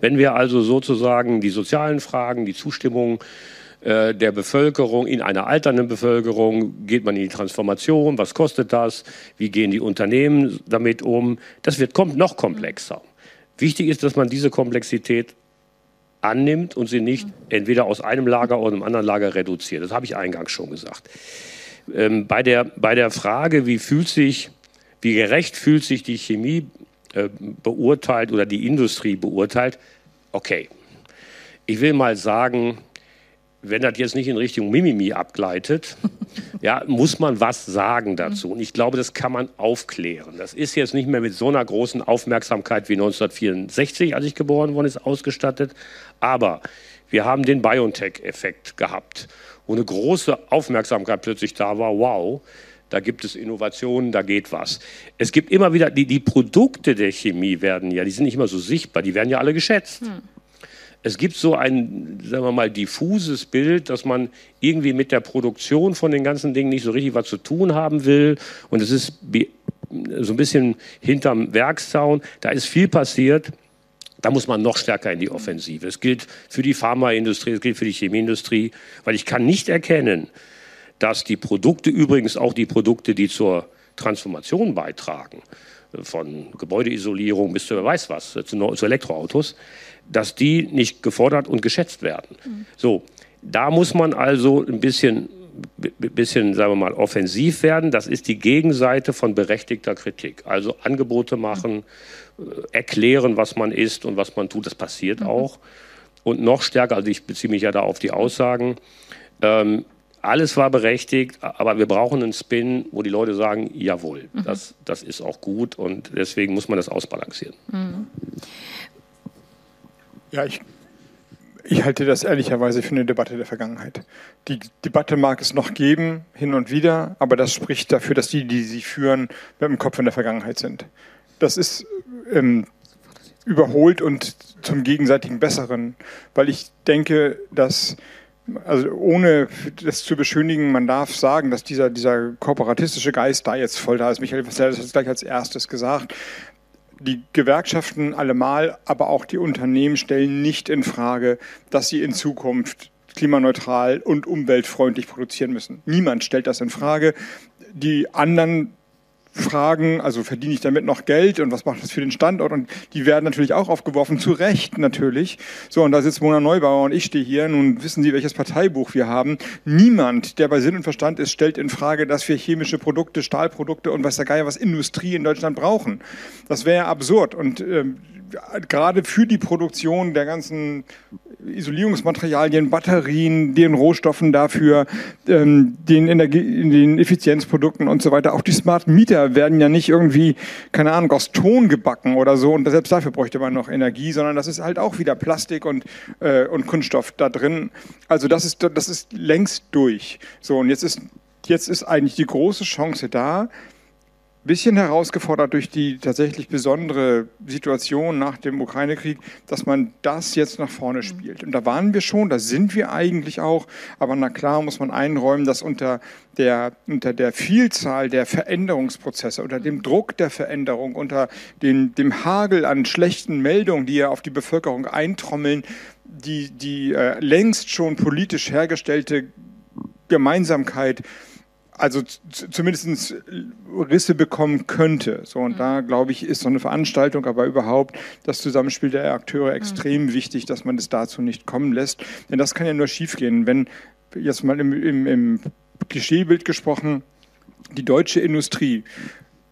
Wenn wir also sozusagen die sozialen Fragen, die Zustimmung äh, der Bevölkerung, in einer alternden Bevölkerung, geht man in die Transformation, was kostet das, wie gehen die Unternehmen damit um, das wird kommt noch komplexer. Wichtig ist, dass man diese Komplexität annimmt und sie nicht entweder aus einem Lager oder einem anderen Lager reduziert. Das habe ich eingangs schon gesagt. Ähm, bei, der, bei der Frage, wie fühlt sich, wie gerecht fühlt sich die Chemie äh, beurteilt oder die Industrie beurteilt, okay. Ich will mal sagen, wenn das jetzt nicht in Richtung Mimimi abgleitet, ja, muss man was sagen dazu. Und ich glaube, das kann man aufklären. Das ist jetzt nicht mehr mit so einer großen Aufmerksamkeit wie 1964, als ich geboren worden ist, ausgestattet. Aber wir haben den BioNTech-Effekt gehabt, wo eine große Aufmerksamkeit plötzlich da war. Wow, da gibt es Innovationen, da geht was. Es gibt immer wieder, die, die Produkte der Chemie werden ja, die sind nicht immer so sichtbar, die werden ja alle geschätzt. Hm. Es gibt so ein, sagen wir mal, diffuses Bild, dass man irgendwie mit der Produktion von den ganzen Dingen nicht so richtig was zu tun haben will. Und es ist so ein bisschen hinterm Werkszaun. Da ist viel passiert. Da muss man noch stärker in die Offensive. Es gilt für die Pharmaindustrie, es gilt für die Chemieindustrie, weil ich kann nicht erkennen, dass die Produkte, übrigens auch die Produkte, die zur Transformation beitragen, von Gebäudeisolierung bis zu wer weiß was, zu Elektroautos, dass die nicht gefordert und geschätzt werden. Mhm. So, da muss man also ein bisschen, bisschen, sagen wir mal, offensiv werden. Das ist die Gegenseite von berechtigter Kritik. Also Angebote machen, mhm. erklären, was man ist und was man tut. Das passiert mhm. auch. Und noch stärker, also ich beziehe mich ja da auf die Aussagen, ähm, alles war berechtigt, aber wir brauchen einen Spin, wo die Leute sagen, jawohl, mhm. das, das ist auch gut und deswegen muss man das ausbalancieren. Ja, ich, ich halte das ehrlicherweise für eine Debatte der Vergangenheit. Die Debatte mag es noch geben, hin und wieder, aber das spricht dafür, dass die, die sie führen, mit dem Kopf in der Vergangenheit sind. Das ist ähm, überholt und zum gegenseitigen Besseren, weil ich denke, dass also ohne das zu beschönigen, man darf sagen, dass dieser, dieser kooperatistische Geist da jetzt voll da ist. Michael Vassell hat es gleich als erstes gesagt. Die Gewerkschaften allemal, aber auch die Unternehmen stellen nicht in Frage, dass sie in Zukunft klimaneutral und umweltfreundlich produzieren müssen. Niemand stellt das in Frage. Die anderen Fragen, also verdiene ich damit noch Geld und was macht das für den Standort? Und die werden natürlich auch aufgeworfen, zu Recht natürlich. So, und da sitzt Mona Neubauer und ich stehe hier. Nun wissen Sie, welches Parteibuch wir haben. Niemand, der bei Sinn und Verstand ist, stellt in Frage, dass wir chemische Produkte, Stahlprodukte und was der Geier was Industrie in Deutschland brauchen. Das wäre absurd. Und ähm, gerade für die Produktion der ganzen Isolierungsmaterialien, Batterien, den Rohstoffen dafür, ähm, den, Energie, den Effizienzprodukten und so weiter. Auch die Smart Meter werden ja nicht irgendwie, keine Ahnung, aus Ton gebacken oder so und selbst dafür bräuchte man noch Energie, sondern das ist halt auch wieder Plastik und, äh, und Kunststoff da drin. Also das ist, das ist längst durch. So, und jetzt ist, jetzt ist eigentlich die große Chance da, bisschen herausgefordert durch die tatsächlich besondere Situation nach dem Ukraine-Krieg, dass man das jetzt nach vorne spielt. Und da waren wir schon, da sind wir eigentlich auch, aber na klar muss man einräumen, dass unter der, unter der Vielzahl der Veränderungsprozesse, unter dem Druck der Veränderung, unter den, dem Hagel an schlechten Meldungen, die ja auf die Bevölkerung eintrommeln, die, die äh, längst schon politisch hergestellte Gemeinsamkeit also zumindest Risse bekommen könnte. So, und mhm. da, glaube ich, ist so eine Veranstaltung, aber überhaupt das Zusammenspiel der Akteure extrem mhm. wichtig, dass man es dazu nicht kommen lässt. Denn das kann ja nur schiefgehen, wenn, jetzt mal im, im, im Klischeebild gesprochen, die deutsche Industrie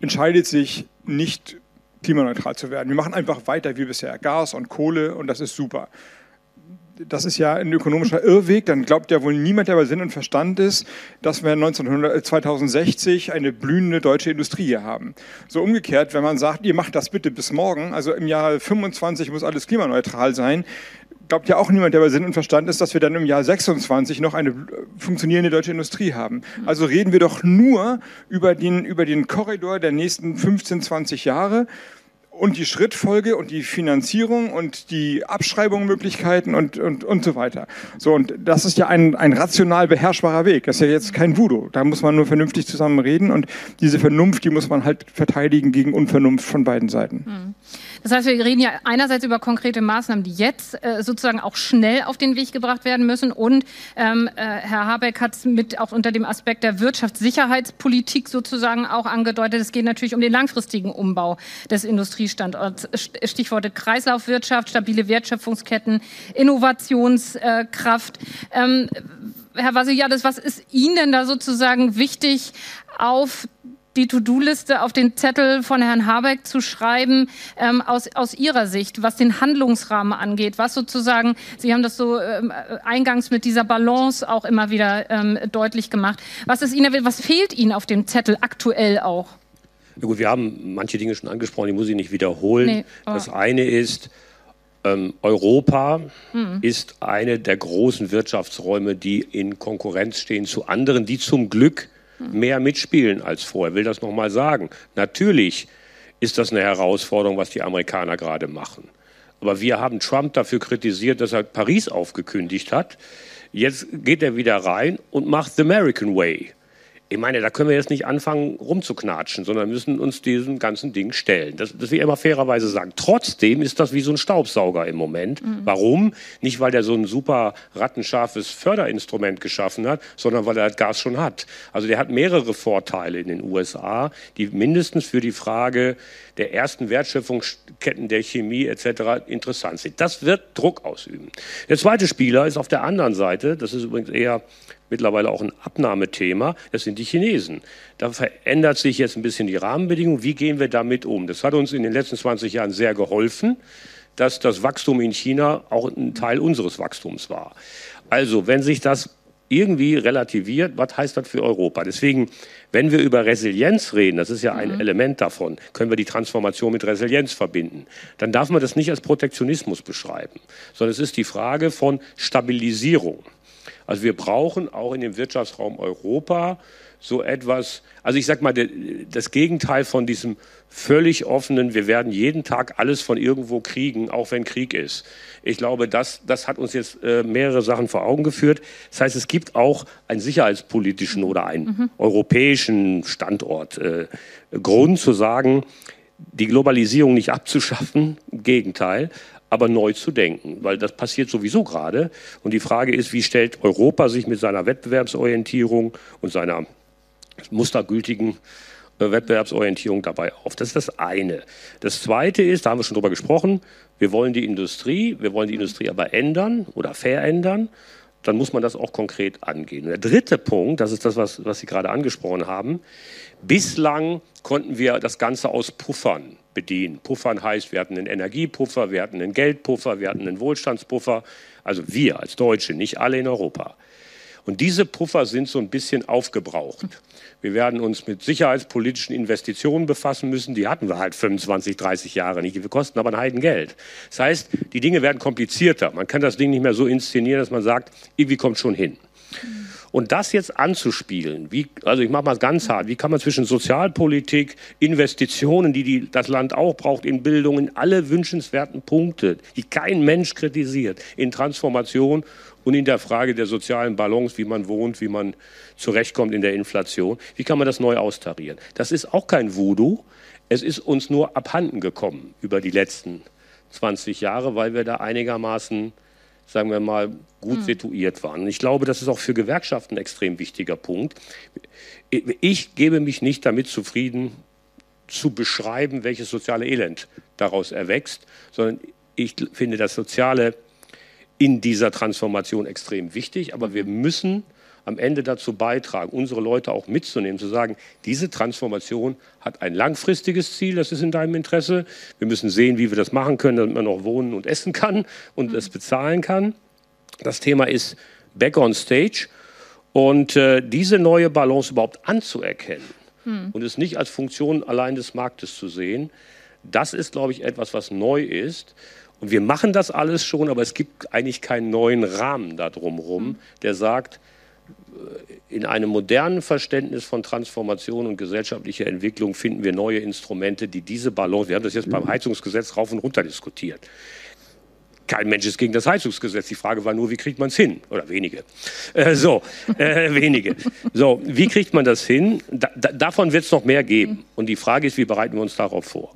entscheidet sich nicht klimaneutral zu werden. Wir machen einfach weiter wie bisher. Gas und Kohle und das ist super das ist ja ein ökonomischer Irrweg, dann glaubt ja wohl niemand, der bei Sinn und Verstand ist, dass wir 1900, 2060 eine blühende deutsche Industrie haben. So umgekehrt, wenn man sagt, ihr macht das bitte bis morgen, also im Jahr 25 muss alles klimaneutral sein, glaubt ja auch niemand, der bei Sinn und Verstand ist, dass wir dann im Jahr 26 noch eine funktionierende deutsche Industrie haben. Also reden wir doch nur über den, über den Korridor der nächsten 15, 20 Jahre und die Schrittfolge und die Finanzierung und die Abschreibungsmöglichkeiten und, und, und so weiter. So, und das ist ja ein, ein rational beherrschbarer Weg. Das ist ja jetzt kein Voodoo. Da muss man nur vernünftig zusammen reden und diese Vernunft, die muss man halt verteidigen gegen Unvernunft von beiden Seiten. Hm. Das heißt, wir reden ja einerseits über konkrete Maßnahmen, die jetzt äh, sozusagen auch schnell auf den Weg gebracht werden müssen. Und ähm, äh, Herr Habeck hat es mit auch unter dem Aspekt der Wirtschaftssicherheitspolitik sozusagen auch angedeutet. Es geht natürlich um den langfristigen Umbau des Industriestandorts. Stichworte Kreislaufwirtschaft, stabile Wertschöpfungsketten, Innovationskraft. Ähm, Herr Vasiliades, was ist Ihnen denn da sozusagen wichtig auf die To-Do-Liste auf den Zettel von Herrn Habeck zu schreiben, ähm, aus, aus Ihrer Sicht, was den Handlungsrahmen angeht, was sozusagen, Sie haben das so ähm, eingangs mit dieser Balance auch immer wieder ähm, deutlich gemacht. Was ist Ihnen, was fehlt Ihnen auf dem Zettel aktuell auch? Na gut, wir haben manche Dinge schon angesprochen, die muss ich nicht wiederholen. Nee, das eine ist, ähm, Europa mhm. ist eine der großen Wirtschaftsräume, die in Konkurrenz stehen zu anderen, die zum Glück mehr mitspielen als vorher. Will das nochmal sagen. Natürlich ist das eine Herausforderung, was die Amerikaner gerade machen. Aber wir haben Trump dafür kritisiert, dass er Paris aufgekündigt hat. Jetzt geht er wieder rein und macht the American Way. Ich meine, da können wir jetzt nicht anfangen rumzuknatschen, sondern müssen uns diesem ganzen Ding stellen. Das, das will ich immer fairerweise sagen. Trotzdem ist das wie so ein Staubsauger im Moment. Mhm. Warum? Nicht, weil der so ein super rattenscharfes Förderinstrument geschaffen hat, sondern weil er das Gas schon hat. Also der hat mehrere Vorteile in den USA, die mindestens für die Frage der ersten Wertschöpfungsketten der Chemie etc. interessant sind. Das wird Druck ausüben. Der zweite Spieler ist auf der anderen Seite, das ist übrigens eher mittlerweile auch ein Abnahmethema, das sind die Chinesen. Da verändert sich jetzt ein bisschen die Rahmenbedingung. Wie gehen wir damit um? Das hat uns in den letzten 20 Jahren sehr geholfen, dass das Wachstum in China auch ein Teil unseres Wachstums war. Also, wenn sich das irgendwie relativiert, was heißt das für Europa? Deswegen, wenn wir über Resilienz reden, das ist ja ein mhm. Element davon, können wir die Transformation mit Resilienz verbinden, dann darf man das nicht als Protektionismus beschreiben, sondern es ist die Frage von Stabilisierung. Also wir brauchen auch in dem Wirtschaftsraum Europa so etwas, also ich sag mal, das Gegenteil von diesem völlig offenen, wir werden jeden Tag alles von irgendwo kriegen, auch wenn Krieg ist. Ich glaube, das, das hat uns jetzt äh, mehrere Sachen vor Augen geführt. Das heißt, es gibt auch einen sicherheitspolitischen oder einen mhm. europäischen Standort äh, Grund zu sagen, die Globalisierung nicht abzuschaffen, im Gegenteil, aber neu zu denken, weil das passiert sowieso gerade. Und die Frage ist, wie stellt Europa sich mit seiner Wettbewerbsorientierung und seiner mustergültigen äh, Wettbewerbsorientierung dabei auf. Das ist das eine. Das zweite ist, da haben wir schon drüber gesprochen, wir wollen die Industrie, wir wollen die Industrie aber ändern oder verändern. Dann muss man das auch konkret angehen. Der dritte Punkt, das ist das, was, was Sie gerade angesprochen haben. Bislang konnten wir das Ganze aus Puffern bedienen. Puffern heißt, wir hatten einen Energiepuffer, wir hatten einen Geldpuffer, wir hatten einen Wohlstandspuffer. Also wir als Deutsche, nicht alle in Europa. Und diese Puffer sind so ein bisschen aufgebraucht. Wir werden uns mit sicherheitspolitischen Investitionen befassen müssen. Die hatten wir halt 25, 30 Jahre nicht. Die kosten aber ein Heidengeld. Das heißt, die Dinge werden komplizierter. Man kann das Ding nicht mehr so inszenieren, dass man sagt, irgendwie kommt schon hin. Und das jetzt anzuspielen, wie, also ich mache mal ganz hart, wie kann man zwischen Sozialpolitik, Investitionen, die, die das Land auch braucht, in Bildung, in alle wünschenswerten Punkte, die kein Mensch kritisiert, in Transformation und in der Frage der sozialen Balance, wie man wohnt, wie man zurechtkommt in der Inflation. Wie kann man das neu austarieren? Das ist auch kein Voodoo. Es ist uns nur abhanden gekommen über die letzten 20 Jahre, weil wir da einigermaßen sagen wir mal, gut mhm. situiert waren. Und ich glaube, das ist auch für Gewerkschaften ein extrem wichtiger Punkt. Ich gebe mich nicht damit zufrieden, zu beschreiben, welches soziale Elend daraus erwächst, sondern ich finde das Soziale in dieser Transformation extrem wichtig. Aber wir müssen am Ende dazu beitragen, unsere Leute auch mitzunehmen, zu sagen, diese Transformation hat ein langfristiges Ziel, das ist in deinem Interesse. Wir müssen sehen, wie wir das machen können, damit man noch wohnen und essen kann und es bezahlen kann. Das Thema ist Back on Stage. Und äh, diese neue Balance überhaupt anzuerkennen hm. und es nicht als Funktion allein des Marktes zu sehen, das ist, glaube ich, etwas, was neu ist. Und wir machen das alles schon, aber es gibt eigentlich keinen neuen Rahmen da drumherum, hm. der sagt, in einem modernen Verständnis von Transformation und gesellschaftlicher Entwicklung finden wir neue Instrumente, die diese Balance, wir haben das jetzt beim Heizungsgesetz rauf und runter diskutiert. Kein Mensch ist gegen das Heizungsgesetz. Die Frage war nur, wie kriegt man es hin? Oder wenige. Äh, so, äh, wenige. So, wie kriegt man das hin? Da, da, davon wird es noch mehr geben. Und die Frage ist, wie bereiten wir uns darauf vor?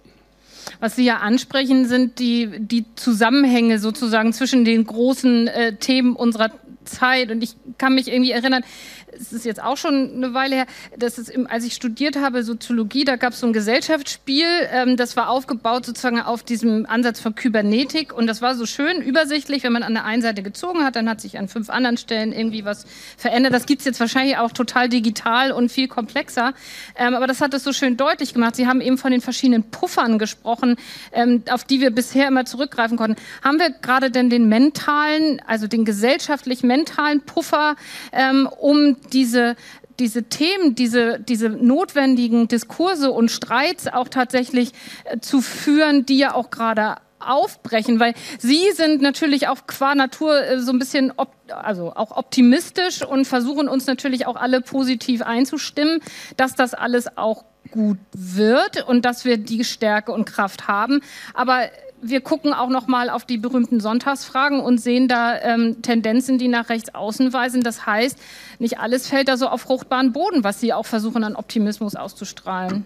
Was Sie ja ansprechen, sind die, die Zusammenhänge sozusagen zwischen den großen äh, Themen unserer Zeit. Und ich kann mich irgendwie erinnern, es ist jetzt auch schon eine Weile her, dass es im, als ich studiert habe, Soziologie, da gab es so ein Gesellschaftsspiel, ähm, das war aufgebaut sozusagen auf diesem Ansatz von Kybernetik und das war so schön übersichtlich, wenn man an der einen Seite gezogen hat, dann hat sich an fünf anderen Stellen irgendwie was verändert. Das gibt es jetzt wahrscheinlich auch total digital und viel komplexer, ähm, aber das hat es so schön deutlich gemacht. Sie haben eben von den verschiedenen Puffern gesprochen, ähm, auf die wir bisher immer zurückgreifen konnten. Haben wir gerade denn den mentalen, also den gesellschaftlich-mentalen Puffer, ähm, um diese, diese Themen, diese, diese notwendigen Diskurse und Streits auch tatsächlich äh, zu führen, die ja auch gerade aufbrechen, weil Sie sind natürlich auch qua Natur äh, so ein bisschen, op also auch optimistisch und versuchen uns natürlich auch alle positiv einzustimmen, dass das alles auch gut wird und dass wir die Stärke und Kraft haben. Aber wir gucken auch noch mal auf die berühmten Sonntagsfragen und sehen da ähm, Tendenzen, die nach rechts außen weisen. Das heißt, nicht alles fällt da so auf fruchtbaren Boden, was Sie auch versuchen, an Optimismus auszustrahlen.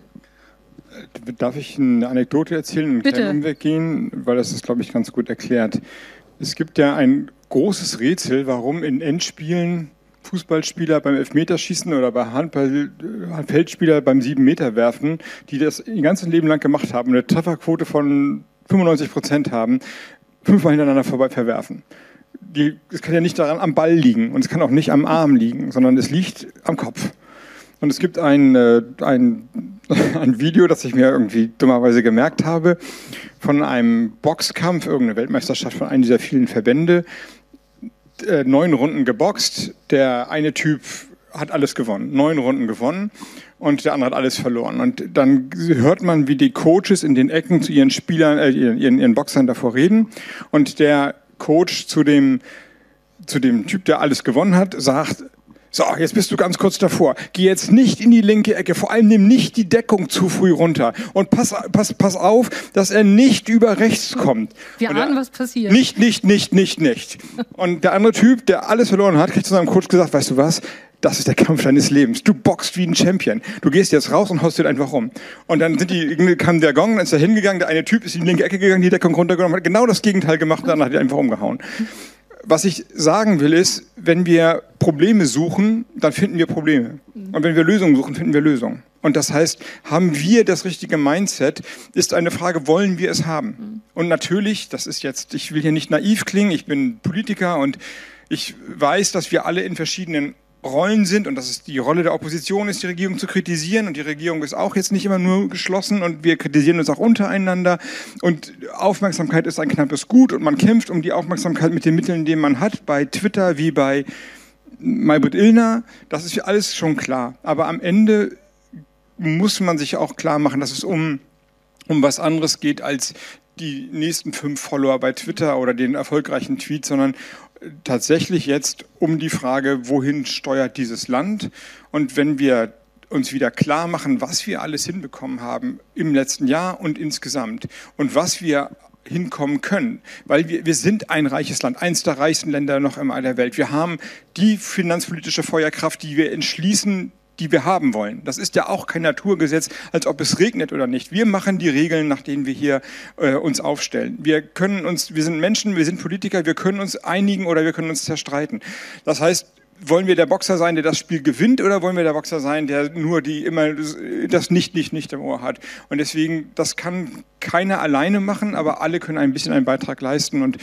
Darf ich eine Anekdote erzählen, einen Bitte. kleinen Umweg gehen, weil das ist, glaube ich, ganz gut erklärt. Es gibt ja ein großes Rätsel, warum in Endspielen Fußballspieler beim Elfmeterschießen oder bei Handball, äh, Feldspieler beim Sieben-Meter-Werfen, die das ihr ganzes Leben lang gemacht haben, eine Trefferquote von 95 Prozent haben, fünfmal hintereinander vorbei verwerfen. Es kann ja nicht daran am Ball liegen und es kann auch nicht am Arm liegen, sondern es liegt am Kopf. Und es gibt ein, äh, ein, ein Video, das ich mir irgendwie dummerweise gemerkt habe, von einem Boxkampf, irgendeine Weltmeisterschaft von einem dieser vielen Verbände, äh, neun Runden geboxt. Der eine Typ hat alles gewonnen, neun Runden gewonnen und der andere hat alles verloren. Und dann hört man, wie die Coaches in den Ecken zu ihren Spielern, äh, ihren, ihren Boxern davor reden. Und der Coach zu dem, zu dem Typ, der alles gewonnen hat, sagt, so, jetzt bist du ganz kurz davor. Geh jetzt nicht in die linke Ecke. Vor allem nimm nicht die Deckung zu früh runter. Und pass, pass, pass auf, dass er nicht über rechts kommt. Wir ahnen, was passiert. Nicht, nicht, nicht, nicht, nicht. Und der andere Typ, der alles verloren hat, kriegt zu seinem Coach gesagt, weißt du was? Das ist der Kampf deines Lebens. Du boxst wie ein Champion. Du gehst jetzt raus und haust den einfach um. Und dann sind die, kam der Gong, dann ist er hingegangen, der eine Typ ist in die linke Ecke gegangen, die Deckung runtergenommen, hat genau das Gegenteil gemacht und dann hat er einfach umgehauen. Was ich sagen will ist, wenn wir Probleme suchen, dann finden wir Probleme. Und wenn wir Lösungen suchen, finden wir Lösungen. Und das heißt, haben wir das richtige Mindset, ist eine Frage, wollen wir es haben? Und natürlich, das ist jetzt, ich will hier nicht naiv klingen, ich bin Politiker und ich weiß, dass wir alle in verschiedenen Rollen sind und dass es die Rolle der Opposition ist, die Regierung zu kritisieren. Und die Regierung ist auch jetzt nicht immer nur geschlossen und wir kritisieren uns auch untereinander. Und Aufmerksamkeit ist ein knappes Gut und man kämpft um die Aufmerksamkeit mit den Mitteln, die man hat, bei Twitter wie bei Maybrit Illner, das ist alles schon klar. Aber am Ende muss man sich auch klar machen, dass es um, um was anderes geht als die nächsten fünf Follower bei Twitter oder den erfolgreichen Tweet, sondern tatsächlich jetzt um die Frage, wohin steuert dieses Land? Und wenn wir uns wieder klar machen, was wir alles hinbekommen haben im letzten Jahr und insgesamt und was wir hinkommen können, weil wir, wir sind ein reiches Land, eins der reichsten Länder noch immer der Welt. Wir haben die finanzpolitische Feuerkraft, die wir entschließen, die wir haben wollen. Das ist ja auch kein Naturgesetz, als ob es regnet oder nicht. Wir machen die Regeln, nach denen wir hier äh, uns aufstellen. Wir können uns, wir sind Menschen, wir sind Politiker, wir können uns einigen oder wir können uns zerstreiten. Das heißt, wollen wir der Boxer sein, der das Spiel gewinnt, oder wollen wir der Boxer sein, der nur die immer das nicht, nicht, nicht im Ohr hat? Und deswegen, das kann keiner alleine machen, aber alle können ein bisschen einen Beitrag leisten und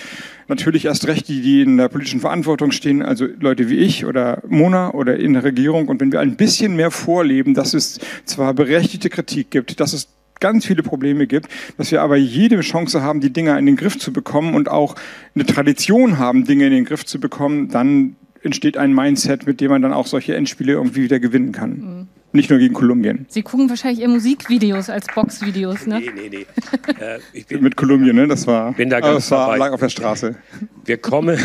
natürlich erst recht die, die in der politischen Verantwortung stehen, also Leute wie ich oder Mona oder in der Regierung. Und wenn wir ein bisschen mehr vorleben, dass es zwar berechtigte Kritik gibt, dass es ganz viele Probleme gibt, dass wir aber jede Chance haben, die Dinge in den Griff zu bekommen und auch eine Tradition haben, Dinge in den Griff zu bekommen, dann entsteht ein Mindset, mit dem man dann auch solche Endspiele irgendwie wieder gewinnen kann. Mhm. Nicht nur gegen Kolumbien. Sie gucken wahrscheinlich eher Musikvideos als Boxvideos, ne? Nee, nee, nee. Äh, ich bin, mit Kolumbien, ne? Das war, bin da ganz das war lag auf der Straße. Wir kommen,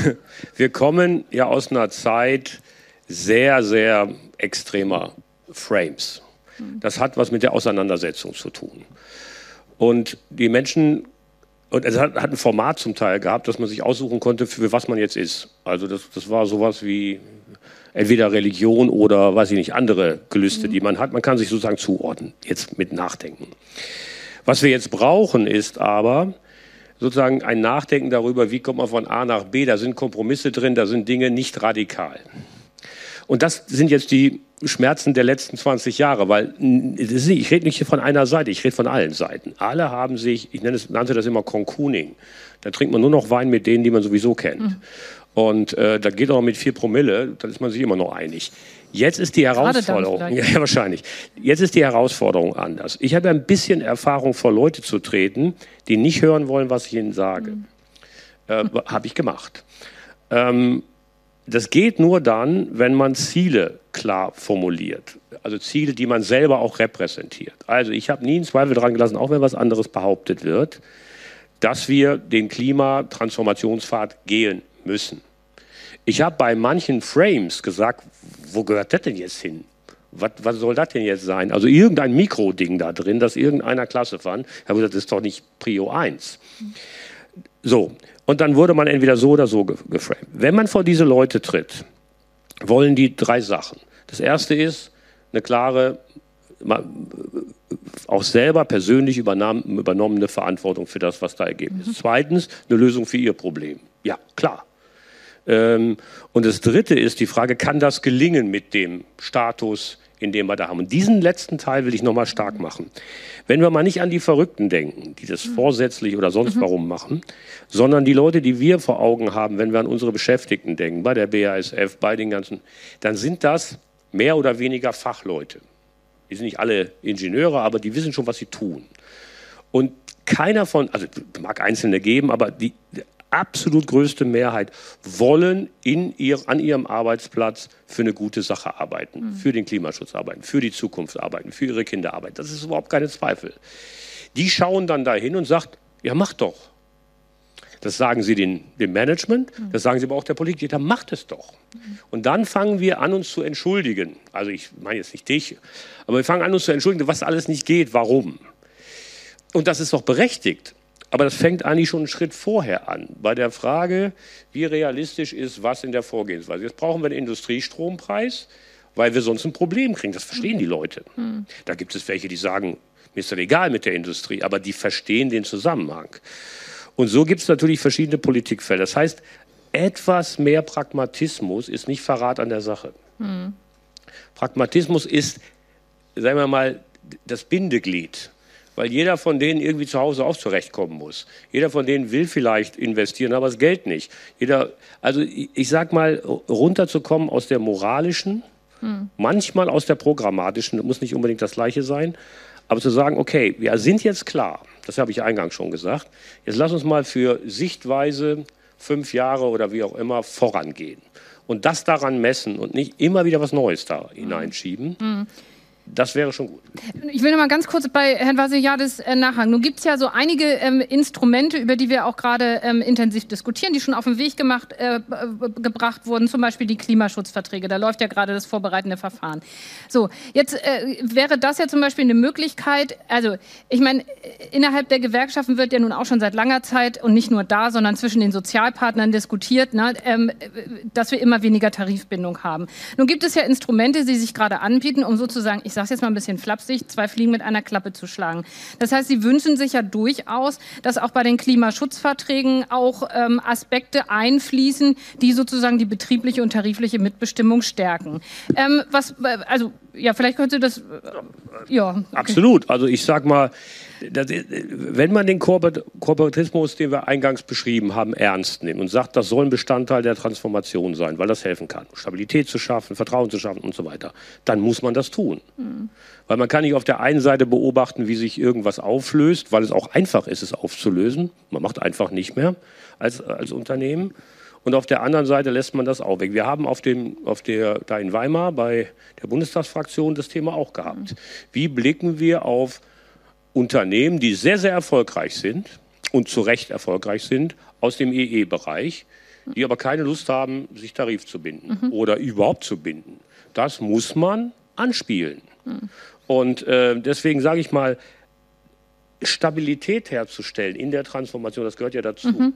wir kommen ja aus einer Zeit sehr, sehr extremer Frames. Mhm. Das hat was mit der Auseinandersetzung zu tun. Und die Menschen und es hat, hat, ein Format zum Teil gehabt, dass man sich aussuchen konnte, für was man jetzt ist. Also das, das war sowas wie entweder Religion oder, weiß ich nicht, andere Gelüste, mhm. die man hat. Man kann sich sozusagen zuordnen, jetzt mit Nachdenken. Was wir jetzt brauchen, ist aber sozusagen ein Nachdenken darüber, wie kommt man von A nach B. Da sind Kompromisse drin, da sind Dinge nicht radikal. Und das sind jetzt die Schmerzen der letzten 20 Jahre, weil ich rede nicht von einer Seite, ich rede von allen Seiten. Alle haben sich, ich es, nannte das immer Concooning. Da trinkt man nur noch Wein mit denen, die man sowieso kennt. Mhm. Und äh, da geht auch mit vier Promille, da ist man sich immer noch einig. Jetzt ist die Herausforderung, ja, ja, wahrscheinlich. Jetzt ist die Herausforderung anders. Ich habe ein bisschen Erfahrung vor Leute zu treten, die nicht hören wollen, was ich ihnen sage. Mhm. Äh, habe ich gemacht. Ähm, das geht nur dann, wenn man Ziele klar formuliert. Also Ziele, die man selber auch repräsentiert. Also ich habe nie einen Zweifel daran gelassen, auch wenn was anderes behauptet wird, dass wir den Klimatransformationspfad gehen müssen. Ich habe bei manchen Frames gesagt, wo gehört das denn jetzt hin? Was, was soll das denn jetzt sein? Also irgendein Mikroding da drin, das irgendeiner Klasse fand. Ich habe gesagt, das ist doch nicht Prio 1. So, und dann wurde man entweder so oder so geframed. Wenn man vor diese Leute tritt, wollen die drei Sachen. Das erste ist eine klare, auch selber persönlich übernommene Verantwortung für das, was da ergeben ist. Mhm. Zweitens eine Lösung für ihr Problem. Ja, klar. Ähm, und das dritte ist die Frage, kann das gelingen mit dem Status, in dem wir da haben? Und diesen letzten Teil will ich nochmal stark machen. Wenn wir mal nicht an die Verrückten denken, die das mhm. vorsätzlich oder sonst mhm. warum machen, sondern die Leute, die wir vor Augen haben, wenn wir an unsere Beschäftigten denken, bei der BASF, bei den ganzen, dann sind das mehr oder weniger Fachleute. Die sind nicht alle Ingenieure, aber die wissen schon, was sie tun. Und keiner von, also mag Einzelne geben, aber die absolut größte Mehrheit wollen in ihr, an ihrem Arbeitsplatz für eine gute Sache arbeiten, mhm. für den Klimaschutz arbeiten, für die Zukunft arbeiten, für ihre Kinder arbeiten. Das ist überhaupt keine Zweifel. Die schauen dann dahin und sagen, ja, mach doch. Das sagen sie den, dem Management, mhm. das sagen sie aber auch der Politik, dann macht es doch. Mhm. Und dann fangen wir an, uns zu entschuldigen. Also ich meine jetzt nicht dich, aber wir fangen an, uns zu entschuldigen, was alles nicht geht, warum. Und das ist doch berechtigt. Aber das fängt eigentlich schon einen Schritt vorher an, bei der Frage, wie realistisch ist was in der Vorgehensweise. Jetzt brauchen wir einen Industriestrompreis, weil wir sonst ein Problem kriegen. Das verstehen die Leute. Hm. Da gibt es welche, die sagen, mir ist das egal mit der Industrie, aber die verstehen den Zusammenhang. Und so gibt es natürlich verschiedene Politikfelder. Das heißt, etwas mehr Pragmatismus ist nicht Verrat an der Sache. Hm. Pragmatismus ist, sagen wir mal, das Bindeglied weil jeder von denen irgendwie zu Hause auch zurechtkommen muss. Jeder von denen will vielleicht investieren, aber das Geld nicht. Jeder, also ich, ich sag mal, runterzukommen aus der moralischen, hm. manchmal aus der programmatischen, muss nicht unbedingt das Gleiche sein, aber zu sagen, okay, wir sind jetzt klar, das habe ich eingangs schon gesagt, jetzt lass uns mal für Sichtweise fünf Jahre oder wie auch immer vorangehen und das daran messen und nicht immer wieder was Neues da hineinschieben. Hm. Das wäre schon gut. Ich will noch mal ganz kurz bei Herrn Vasiliadis äh, nachhaken. Nun gibt es ja so einige ähm, Instrumente, über die wir auch gerade ähm, intensiv diskutieren, die schon auf den Weg gemacht, äh, gebracht wurden, zum Beispiel die Klimaschutzverträge. Da läuft ja gerade das vorbereitende Verfahren. So, jetzt äh, wäre das ja zum Beispiel eine Möglichkeit, also ich meine, innerhalb der Gewerkschaften wird ja nun auch schon seit langer Zeit und nicht nur da, sondern zwischen den Sozialpartnern diskutiert, ne, ähm, dass wir immer weniger Tarifbindung haben. Nun gibt es ja Instrumente, die sich gerade anbieten, um sozusagen, ich sage es jetzt mal ein bisschen flapsig, zwei Fliegen mit einer Klappe zu schlagen. Das heißt, Sie wünschen sich ja durchaus, dass auch bei den Klimaschutzverträgen auch ähm, Aspekte einfließen, die sozusagen die betriebliche und tarifliche Mitbestimmung stärken. Ähm, was, äh, also ja, vielleicht könnte das, äh, ja. Okay. Absolut. Also ich sag mal, das, wenn man den Kooperatismus, den wir eingangs beschrieben haben, ernst nimmt und sagt, das soll ein Bestandteil der Transformation sein, weil das helfen kann, Stabilität zu schaffen, Vertrauen zu schaffen und so weiter, dann muss man das tun. Mhm. Weil man kann nicht auf der einen Seite beobachten, wie sich irgendwas auflöst, weil es auch einfach ist, es aufzulösen. Man macht einfach nicht mehr als, als Unternehmen. Und auf der anderen Seite lässt man das auch weg. Wir haben auf dem, auf der, da in Weimar bei der Bundestagsfraktion das Thema auch gehabt. Wie blicken wir auf Unternehmen, die sehr, sehr erfolgreich sind und zu Recht erfolgreich sind aus dem EE-Bereich, die aber keine Lust haben, sich Tarif zu binden mhm. oder überhaupt zu binden. Das muss man anspielen. Mhm. Und äh, deswegen sage ich mal, Stabilität herzustellen in der Transformation, das gehört ja dazu. Mhm.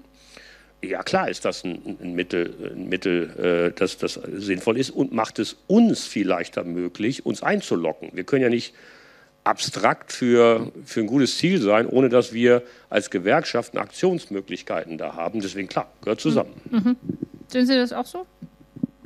Ja, klar ist das ein, ein Mittel, ein Mittel äh, das, das sinnvoll ist und macht es uns viel leichter möglich, uns einzulocken. Wir können ja nicht abstrakt für, für ein gutes Ziel sein, ohne dass wir als Gewerkschaften Aktionsmöglichkeiten da haben. Deswegen klar, gehört zusammen. Mhm. Sehen Sie das auch so?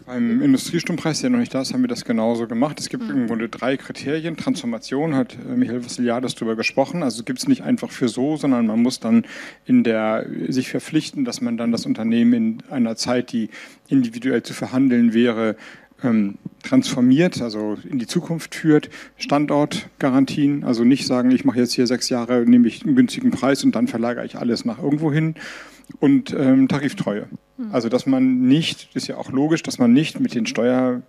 Beim Industriestrompreis, der noch nicht da ist, haben wir das genauso gemacht. Es gibt mhm. im Grunde drei Kriterien. Transformation hat äh, Michael Vassiliadis darüber gesprochen. Also gibt es nicht einfach für so, sondern man muss dann in der, sich verpflichten, dass man dann das Unternehmen in einer Zeit, die individuell zu verhandeln wäre, ähm, transformiert, also in die Zukunft führt, Standortgarantien, also nicht sagen, ich mache jetzt hier sechs Jahre, nehme ich einen günstigen Preis und dann verlagere ich alles nach irgendwo hin und ähm, Tariftreue. Hm. Also dass man nicht, ist ja auch logisch, dass man nicht mit den Steuer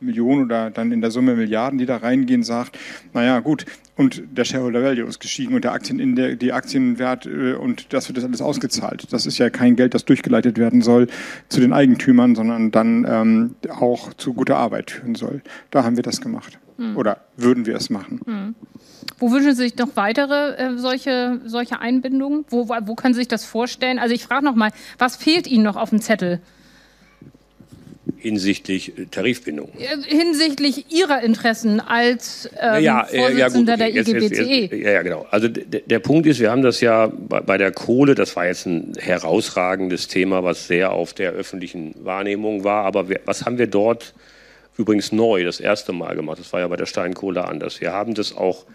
Millionen oder dann in der Summe Milliarden, die da reingehen, sagt, naja gut, und der Shareholder Value ist gestiegen und der Aktien in der, die Aktienwert äh, und das wird das alles ausgezahlt. Das ist ja kein Geld, das durchgeleitet werden soll zu den Eigentümern, sondern dann ähm, auch zu guter Arbeit führen soll. Da haben wir das gemacht. Hm. Oder würden wir es machen. Hm. Wo wünschen Sie sich noch weitere äh, solche, solche Einbindungen? Wo, wo können Sie sich das vorstellen? Also ich frage noch mal, was fehlt Ihnen noch auf dem Zettel? hinsichtlich Tarifbindung. Hinsichtlich Ihrer Interessen als ähm, ja, Vorsitzender ja, gut, okay. der IGBTE. ja, ja, genau. Also der Punkt ist, wir haben das ja bei, bei, der Kohle, das war jetzt ein herausragendes Thema, was sehr auf der öffentlichen Wahrnehmung war. Aber wir, was haben wir dort übrigens neu das erste Mal gemacht? Das war ja bei der Steinkohle anders. Wir haben das auch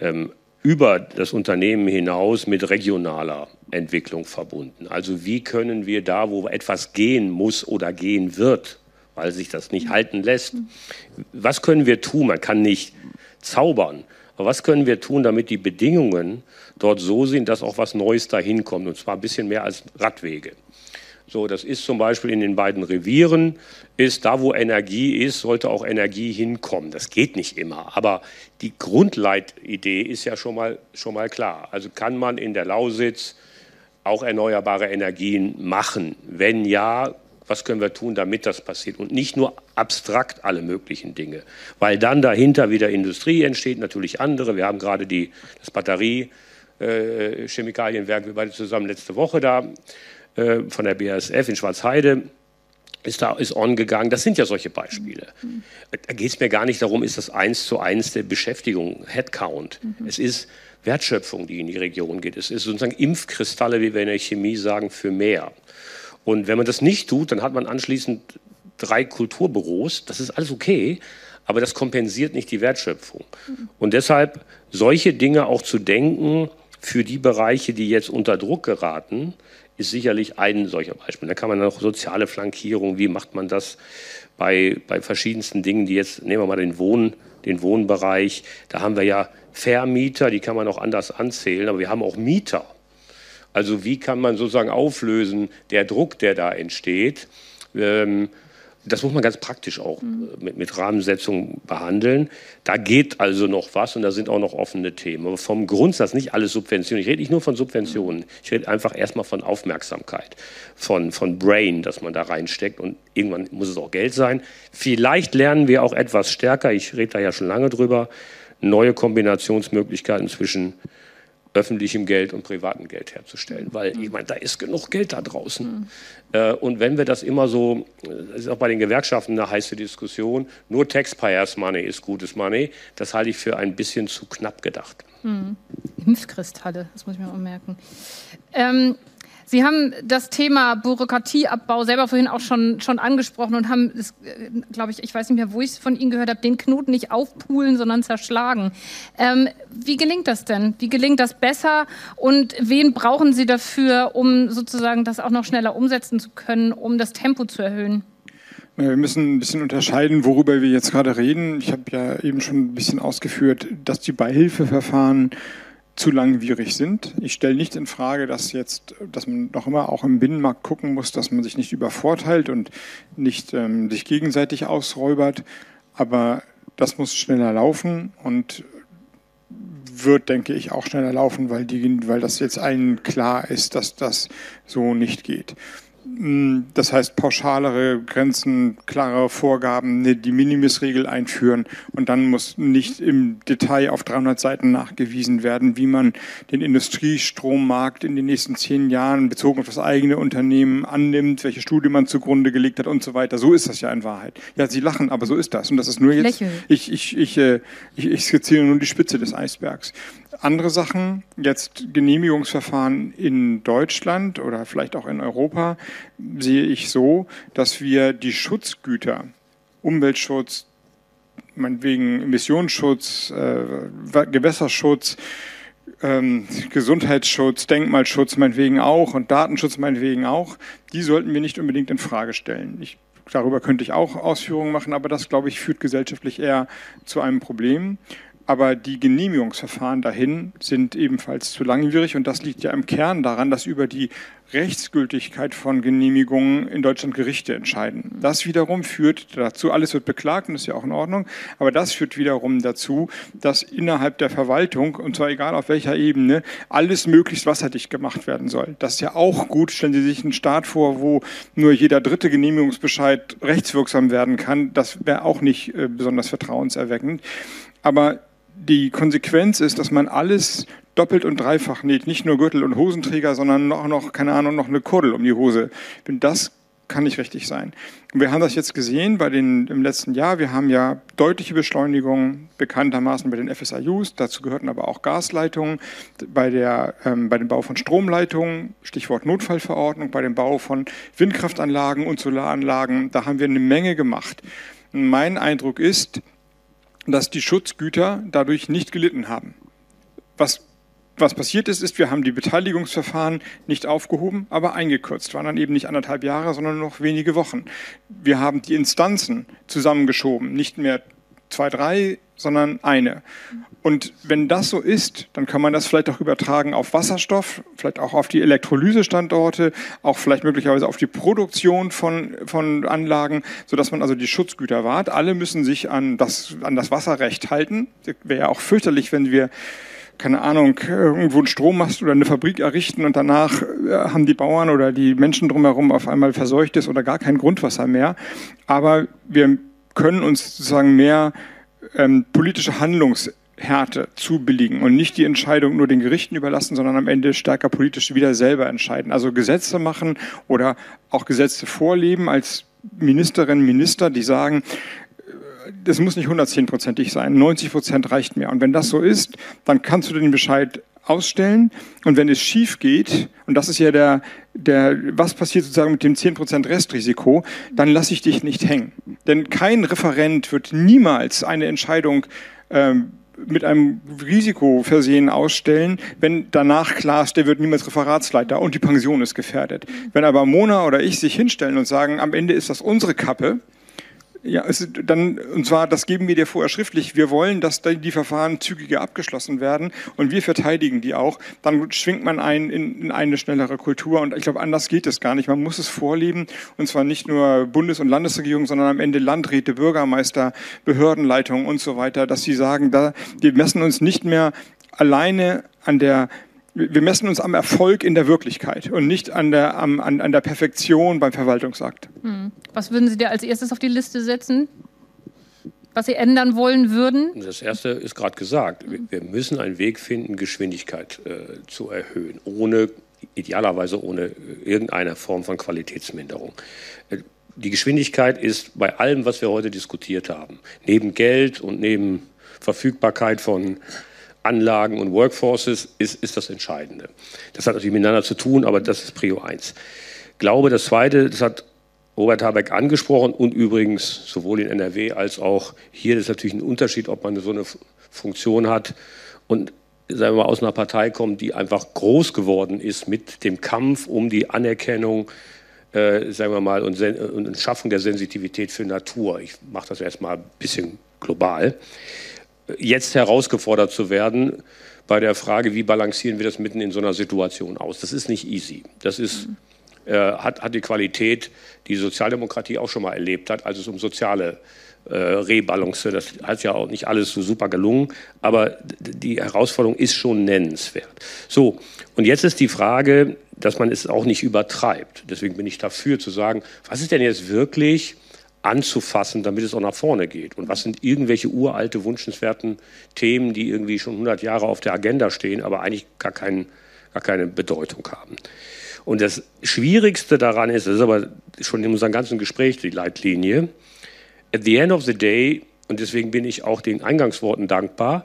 ähm, über das Unternehmen hinaus mit regionaler Entwicklung verbunden. Also wie können wir da, wo etwas gehen muss oder gehen wird, weil sich das nicht halten lässt, was können wir tun? Man kann nicht zaubern, aber was können wir tun, damit die Bedingungen dort so sind, dass auch was Neues dahin kommt, und zwar ein bisschen mehr als Radwege. So, das ist zum Beispiel in den beiden Revieren, ist da, wo Energie ist, sollte auch Energie hinkommen. Das geht nicht immer, aber die Grundleitidee ist ja schon mal, schon mal klar. Also kann man in der Lausitz auch erneuerbare Energien machen? Wenn ja, was können wir tun, damit das passiert? Und nicht nur abstrakt alle möglichen Dinge, weil dann dahinter wieder Industrie entsteht, natürlich andere. Wir haben gerade die, das Batterie-Chemikalienwerk, äh, wir beide zusammen letzte Woche da äh, von der BASF in Schwarzheide ist da ist on gegangen. Das sind ja solche Beispiele. Mhm. Da geht es mir gar nicht darum, ist das eins zu eins der Beschäftigung, Headcount. Mhm. Es ist Wertschöpfung, die in die Region geht. Es ist sozusagen Impfkristalle, wie wir in der Chemie sagen, für mehr. Und wenn man das nicht tut, dann hat man anschließend drei Kulturbüros. Das ist alles okay, aber das kompensiert nicht die Wertschöpfung. Mhm. Und deshalb solche Dinge auch zu denken für die Bereiche, die jetzt unter Druck geraten, ist sicherlich ein solcher Beispiel. Da kann man noch soziale Flankierung, wie macht man das bei, bei verschiedensten Dingen, die jetzt, nehmen wir mal den, Wohn, den Wohnbereich, da haben wir ja Vermieter, die kann man auch anders anzählen, aber wir haben auch Mieter. Also wie kann man sozusagen auflösen, der Druck, der da entsteht, ähm, das muss man ganz praktisch auch mhm. mit, mit Rahmensetzung behandeln. Da geht also noch was und da sind auch noch offene Themen. Aber vom Grundsatz nicht alles Subventionen. Ich rede nicht nur von Subventionen. Ich rede einfach erstmal von Aufmerksamkeit, von, von Brain, dass man da reinsteckt und irgendwann muss es auch Geld sein. Vielleicht lernen wir auch etwas stärker, ich rede da ja schon lange drüber, neue Kombinationsmöglichkeiten zwischen öffentlichem Geld und privatem Geld herzustellen. Weil ich meine, da ist genug Geld da draußen. Mhm. und wenn wir das immer so, das ist auch bei den Gewerkschaften eine heiße Diskussion, nur Taxpayers Money ist gutes Money, das halte ich für ein bisschen zu knapp gedacht. Mhm. Impfkristalle, das muss ich mir auch merken. Ähm, Sie haben das Thema Bürokratieabbau selber vorhin auch schon, schon angesprochen und haben, äh, glaube ich, ich weiß nicht mehr, wo ich es von Ihnen gehört habe, den Knoten nicht aufpulen, sondern zerschlagen. Ähm, wie gelingt das denn? Wie gelingt das besser? Und wen brauchen Sie dafür, um sozusagen das auch noch schneller umsetzen zu können, um das Tempo zu erhöhen? Wir müssen ein bisschen unterscheiden, worüber wir jetzt gerade reden. Ich habe ja eben schon ein bisschen ausgeführt, dass die Beihilfeverfahren zu langwierig sind. Ich stelle nicht in Frage, dass jetzt, dass man noch immer auch im Binnenmarkt gucken muss, dass man sich nicht übervorteilt und nicht ähm, sich gegenseitig ausräubert. Aber das muss schneller laufen und wird, denke ich, auch schneller laufen, weil, die, weil das jetzt allen klar ist, dass das so nicht geht. Mm, das heißt, pauschalere Grenzen, klare Vorgaben, eine Die Minimis-Regel einführen und dann muss nicht im Detail auf 300 Seiten nachgewiesen werden, wie man den Industriestrommarkt in den nächsten zehn Jahren bezogen auf das eigene Unternehmen annimmt, welche Studie man zugrunde gelegt hat und so weiter. So ist das ja in Wahrheit. Ja, Sie lachen, aber so ist das. Und das ist nur jetzt, ich, ich, ich, äh, ich, ich skizziere nur die Spitze des Eisbergs. Andere Sachen, jetzt Genehmigungsverfahren in Deutschland oder vielleicht auch in Europa, sehe ich so, dass wir die Schutzgüter, Umweltschutz, meinetwegen Emissionsschutz, äh, Gewässerschutz, ähm, Gesundheitsschutz, Denkmalschutz meinetwegen auch und Datenschutz meinetwegen auch, die sollten wir nicht unbedingt in Frage stellen. Ich, darüber könnte ich auch Ausführungen machen, aber das, glaube ich, führt gesellschaftlich eher zu einem Problem. Aber die Genehmigungsverfahren dahin sind ebenfalls zu langwierig und das liegt ja im Kern daran, dass über die Rechtsgültigkeit von Genehmigungen in Deutschland Gerichte entscheiden. Das wiederum führt dazu, alles wird beklagt und ist ja auch in Ordnung, aber das führt wiederum dazu, dass innerhalb der Verwaltung, und zwar egal auf welcher Ebene, alles möglichst wasserdicht gemacht werden soll. Das ist ja auch gut. Stellen Sie sich einen Staat vor, wo nur jeder dritte Genehmigungsbescheid rechtswirksam werden kann. Das wäre auch nicht äh, besonders vertrauenserweckend. Aber die Konsequenz ist, dass man alles doppelt und dreifach näht. Nicht nur Gürtel und Hosenträger, sondern auch noch, keine Ahnung, noch eine Kurdel um die Hose. Denn das kann nicht richtig sein. Und wir haben das jetzt gesehen bei den, im letzten Jahr. Wir haben ja deutliche Beschleunigungen bekanntermaßen bei den FSIUs. Dazu gehörten aber auch Gasleitungen, bei, der, ähm, bei dem Bau von Stromleitungen, Stichwort Notfallverordnung, bei dem Bau von Windkraftanlagen und Solaranlagen. Da haben wir eine Menge gemacht. mein Eindruck ist, dass die Schutzgüter dadurch nicht gelitten haben. Was, was passiert ist, ist, wir haben die Beteiligungsverfahren nicht aufgehoben, aber eingekürzt. Waren dann eben nicht anderthalb Jahre, sondern noch wenige Wochen. Wir haben die Instanzen zusammengeschoben, nicht mehr zwei, drei, sondern eine. Und wenn das so ist, dann kann man das vielleicht auch übertragen auf Wasserstoff, vielleicht auch auf die Elektrolysestandorte, auch vielleicht möglicherweise auf die Produktion von, von Anlagen, sodass man also die Schutzgüter wahrt. Alle müssen sich an das, an das Wasserrecht halten. Wäre ja auch fürchterlich, wenn wir keine Ahnung, irgendwo einen Strommast oder eine Fabrik errichten und danach äh, haben die Bauern oder die Menschen drumherum auf einmal verseuchtes oder gar kein Grundwasser mehr. Aber wir können uns sozusagen mehr ähm, politische Handlungs Härte zubilligen und nicht die Entscheidung nur den Gerichten überlassen, sondern am Ende stärker politisch wieder selber entscheiden. Also Gesetze machen oder auch Gesetze vorleben als Ministerinnen, Minister, die sagen, das muss nicht 110-prozentig sein, 90 Prozent reicht mir. Und wenn das so ist, dann kannst du den Bescheid ausstellen. Und wenn es schief geht, und das ist ja der, der, was passiert sozusagen mit dem 10% Restrisiko, dann lasse ich dich nicht hängen. Denn kein Referent wird niemals eine Entscheidung ähm, mit einem Risiko versehen ausstellen, wenn danach klar ist, der wird niemals Referatsleiter und die Pension ist gefährdet. Wenn aber Mona oder ich sich hinstellen und sagen, am Ende ist das unsere Kappe, Ja, es, dann, und zwar, das geben wir dir vorher schriftlich. Wir wollen, dass die Verfahren zügiger abgeschlossen werden und wir verteidigen die auch. Dann schwingt man ein in, in eine schnellere Kultur und ich glaube, anders geht es gar nicht. Man muss es vorleben und zwar nicht nur Bundes- und Landesregierung, sondern am Ende Landräte, Bürgermeister, Behördenleitungen und so weiter, dass sie sagen, da, wir messen uns nicht mehr alleine an der wir messen uns am Erfolg in der Wirklichkeit und nicht an der, an, an der Perfektion beim Verwaltungsakt. Hm. Was würden Sie dir als erstes auf die Liste setzen? Was Sie ändern wollen würden? Das erste ist gerade gesagt. Wir müssen einen Weg finden, Geschwindigkeit äh, zu erhöhen, ohne idealerweise ohne irgendeine Form von Qualitätsminderung. Äh, die Geschwindigkeit ist bei allem, was wir heute diskutiert haben, neben Geld und neben Verfügbarkeit von Anlagen und Workforces ist, ist das Entscheidende. Das hat natürlich miteinander zu tun, aber das ist Prio 1. Ich glaube, das Zweite, das hat Robert Habeck angesprochen und übrigens sowohl in NRW als auch hier ist natürlich ein Unterschied, ob man so eine Funktion hat und sagen wir mal aus einer Partei kommt, die einfach groß geworden ist mit dem Kampf um die Anerkennung, äh, sagen wir mal, und, und Schaffung der Sensitivität für Natur. Ich mache das erstmal ein bisschen global jetzt herausgefordert zu werden bei der Frage, wie balancieren wir das mitten in so einer Situation aus. Das ist nicht easy. Das ist, äh, hat, hat die Qualität, die Sozialdemokratie auch schon mal erlebt hat, als es um soziale äh, Rebalance, das hat ja auch nicht alles so super gelungen, aber die Herausforderung ist schon nennenswert. So, und jetzt ist die Frage, dass man es auch nicht übertreibt. Deswegen bin ich dafür zu sagen, was ist denn jetzt wirklich anzufassen, damit es auch nach vorne geht? Und was sind irgendwelche uralte, wünschenswerten Themen, die irgendwie schon 100 Jahre auf der Agenda stehen, aber eigentlich gar, kein, gar keine Bedeutung haben? Und das Schwierigste daran ist, das ist aber schon in unserem ganzen Gespräch die Leitlinie, at the end of the day, und deswegen bin ich auch den Eingangsworten dankbar,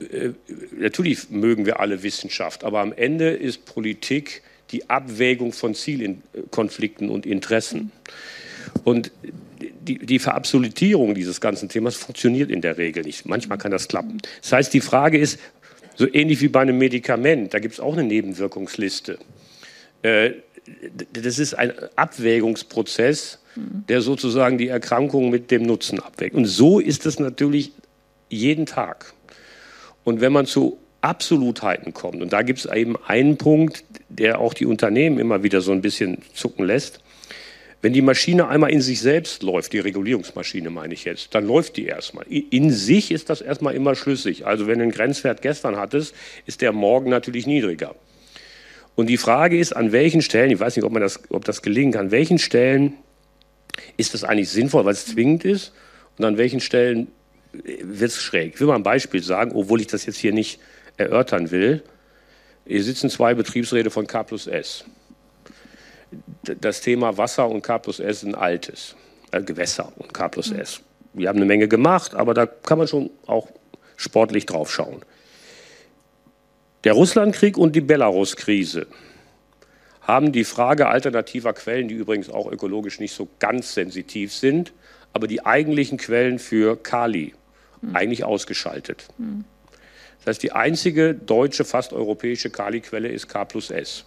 äh, natürlich mögen wir alle Wissenschaft, aber am Ende ist Politik die Abwägung von Zielkonflikten und Interessen. Und die, die Verabsolutierung dieses ganzen Themas funktioniert in der Regel nicht. Manchmal kann das klappen. Das heißt, die Frage ist, so ähnlich wie bei einem Medikament, da gibt es auch eine Nebenwirkungsliste. Äh, das ist ein Abwägungsprozess, der sozusagen die Erkrankung mit dem Nutzen abwägt. Und so ist es natürlich jeden Tag. Und wenn man zu Absolutheiten kommt, und da gibt es eben einen Punkt, der auch die Unternehmen immer wieder so ein bisschen zucken lässt, wenn die Maschine einmal in sich selbst läuft, die Regulierungsmaschine meine ich jetzt, dann läuft die erstmal. In sich ist das erstmal immer schlüssig. Also wenn du einen Grenzwert gestern hattest, ist der morgen natürlich niedriger. Und die Frage ist, an welchen Stellen, ich weiß nicht, ob, man das, ob das gelingen kann, an welchen Stellen ist das eigentlich sinnvoll, weil es zwingend ist? Und an welchen Stellen wird es schräg? Ich will mal ein Beispiel sagen, obwohl ich das jetzt hier nicht erörtern will. Hier sitzen zwei Betriebsräte von K plus S das Thema Wasser und K plus S ein altes. Äh, Gewässer und K plus S. Wir haben eine Menge gemacht, aber da kann man schon auch sportlich drauf schauen. Der Russlandkrieg und die Belarus-Krise haben die Frage alternativer Quellen, die übrigens auch ökologisch nicht so ganz sensitiv sind, aber die eigentlichen Quellen für Kali mhm. eigentlich ausgeschaltet. Mhm. Das heißt, die einzige deutsche, fast europäische Kali-Quelle ist K plus S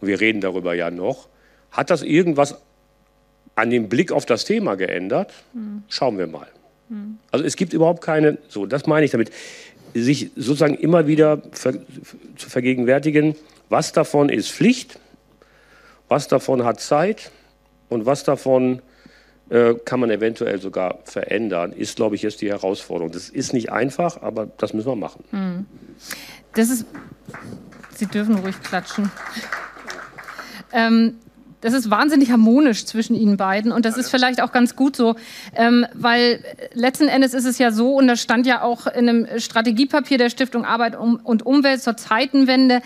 und wir reden darüber ja noch, hat das irgendwas an dem Blick auf das Thema geändert? Mhm. Schauen wir mal. Mhm. Also es gibt überhaupt keine, so das meine ich damit, sich sozusagen immer wieder ver, zu vergegenwärtigen, was davon ist Pflicht, was davon hat Zeit und was davon äh, kann man eventuell sogar verändern, ist, glaube ich, jetzt die Herausforderung. Das ist nicht einfach, aber das müssen wir machen. Mhm. Das ist, Sie dürfen ruhig klatschen. Ähm, das ist wahnsinnig harmonisch zwischen ihnen beiden und das ist vielleicht auch ganz gut so, ähm, weil letzten Endes ist es ja so und das stand ja auch in einem Strategiepapier der Stiftung Arbeit und Umwelt zur Zeitenwende.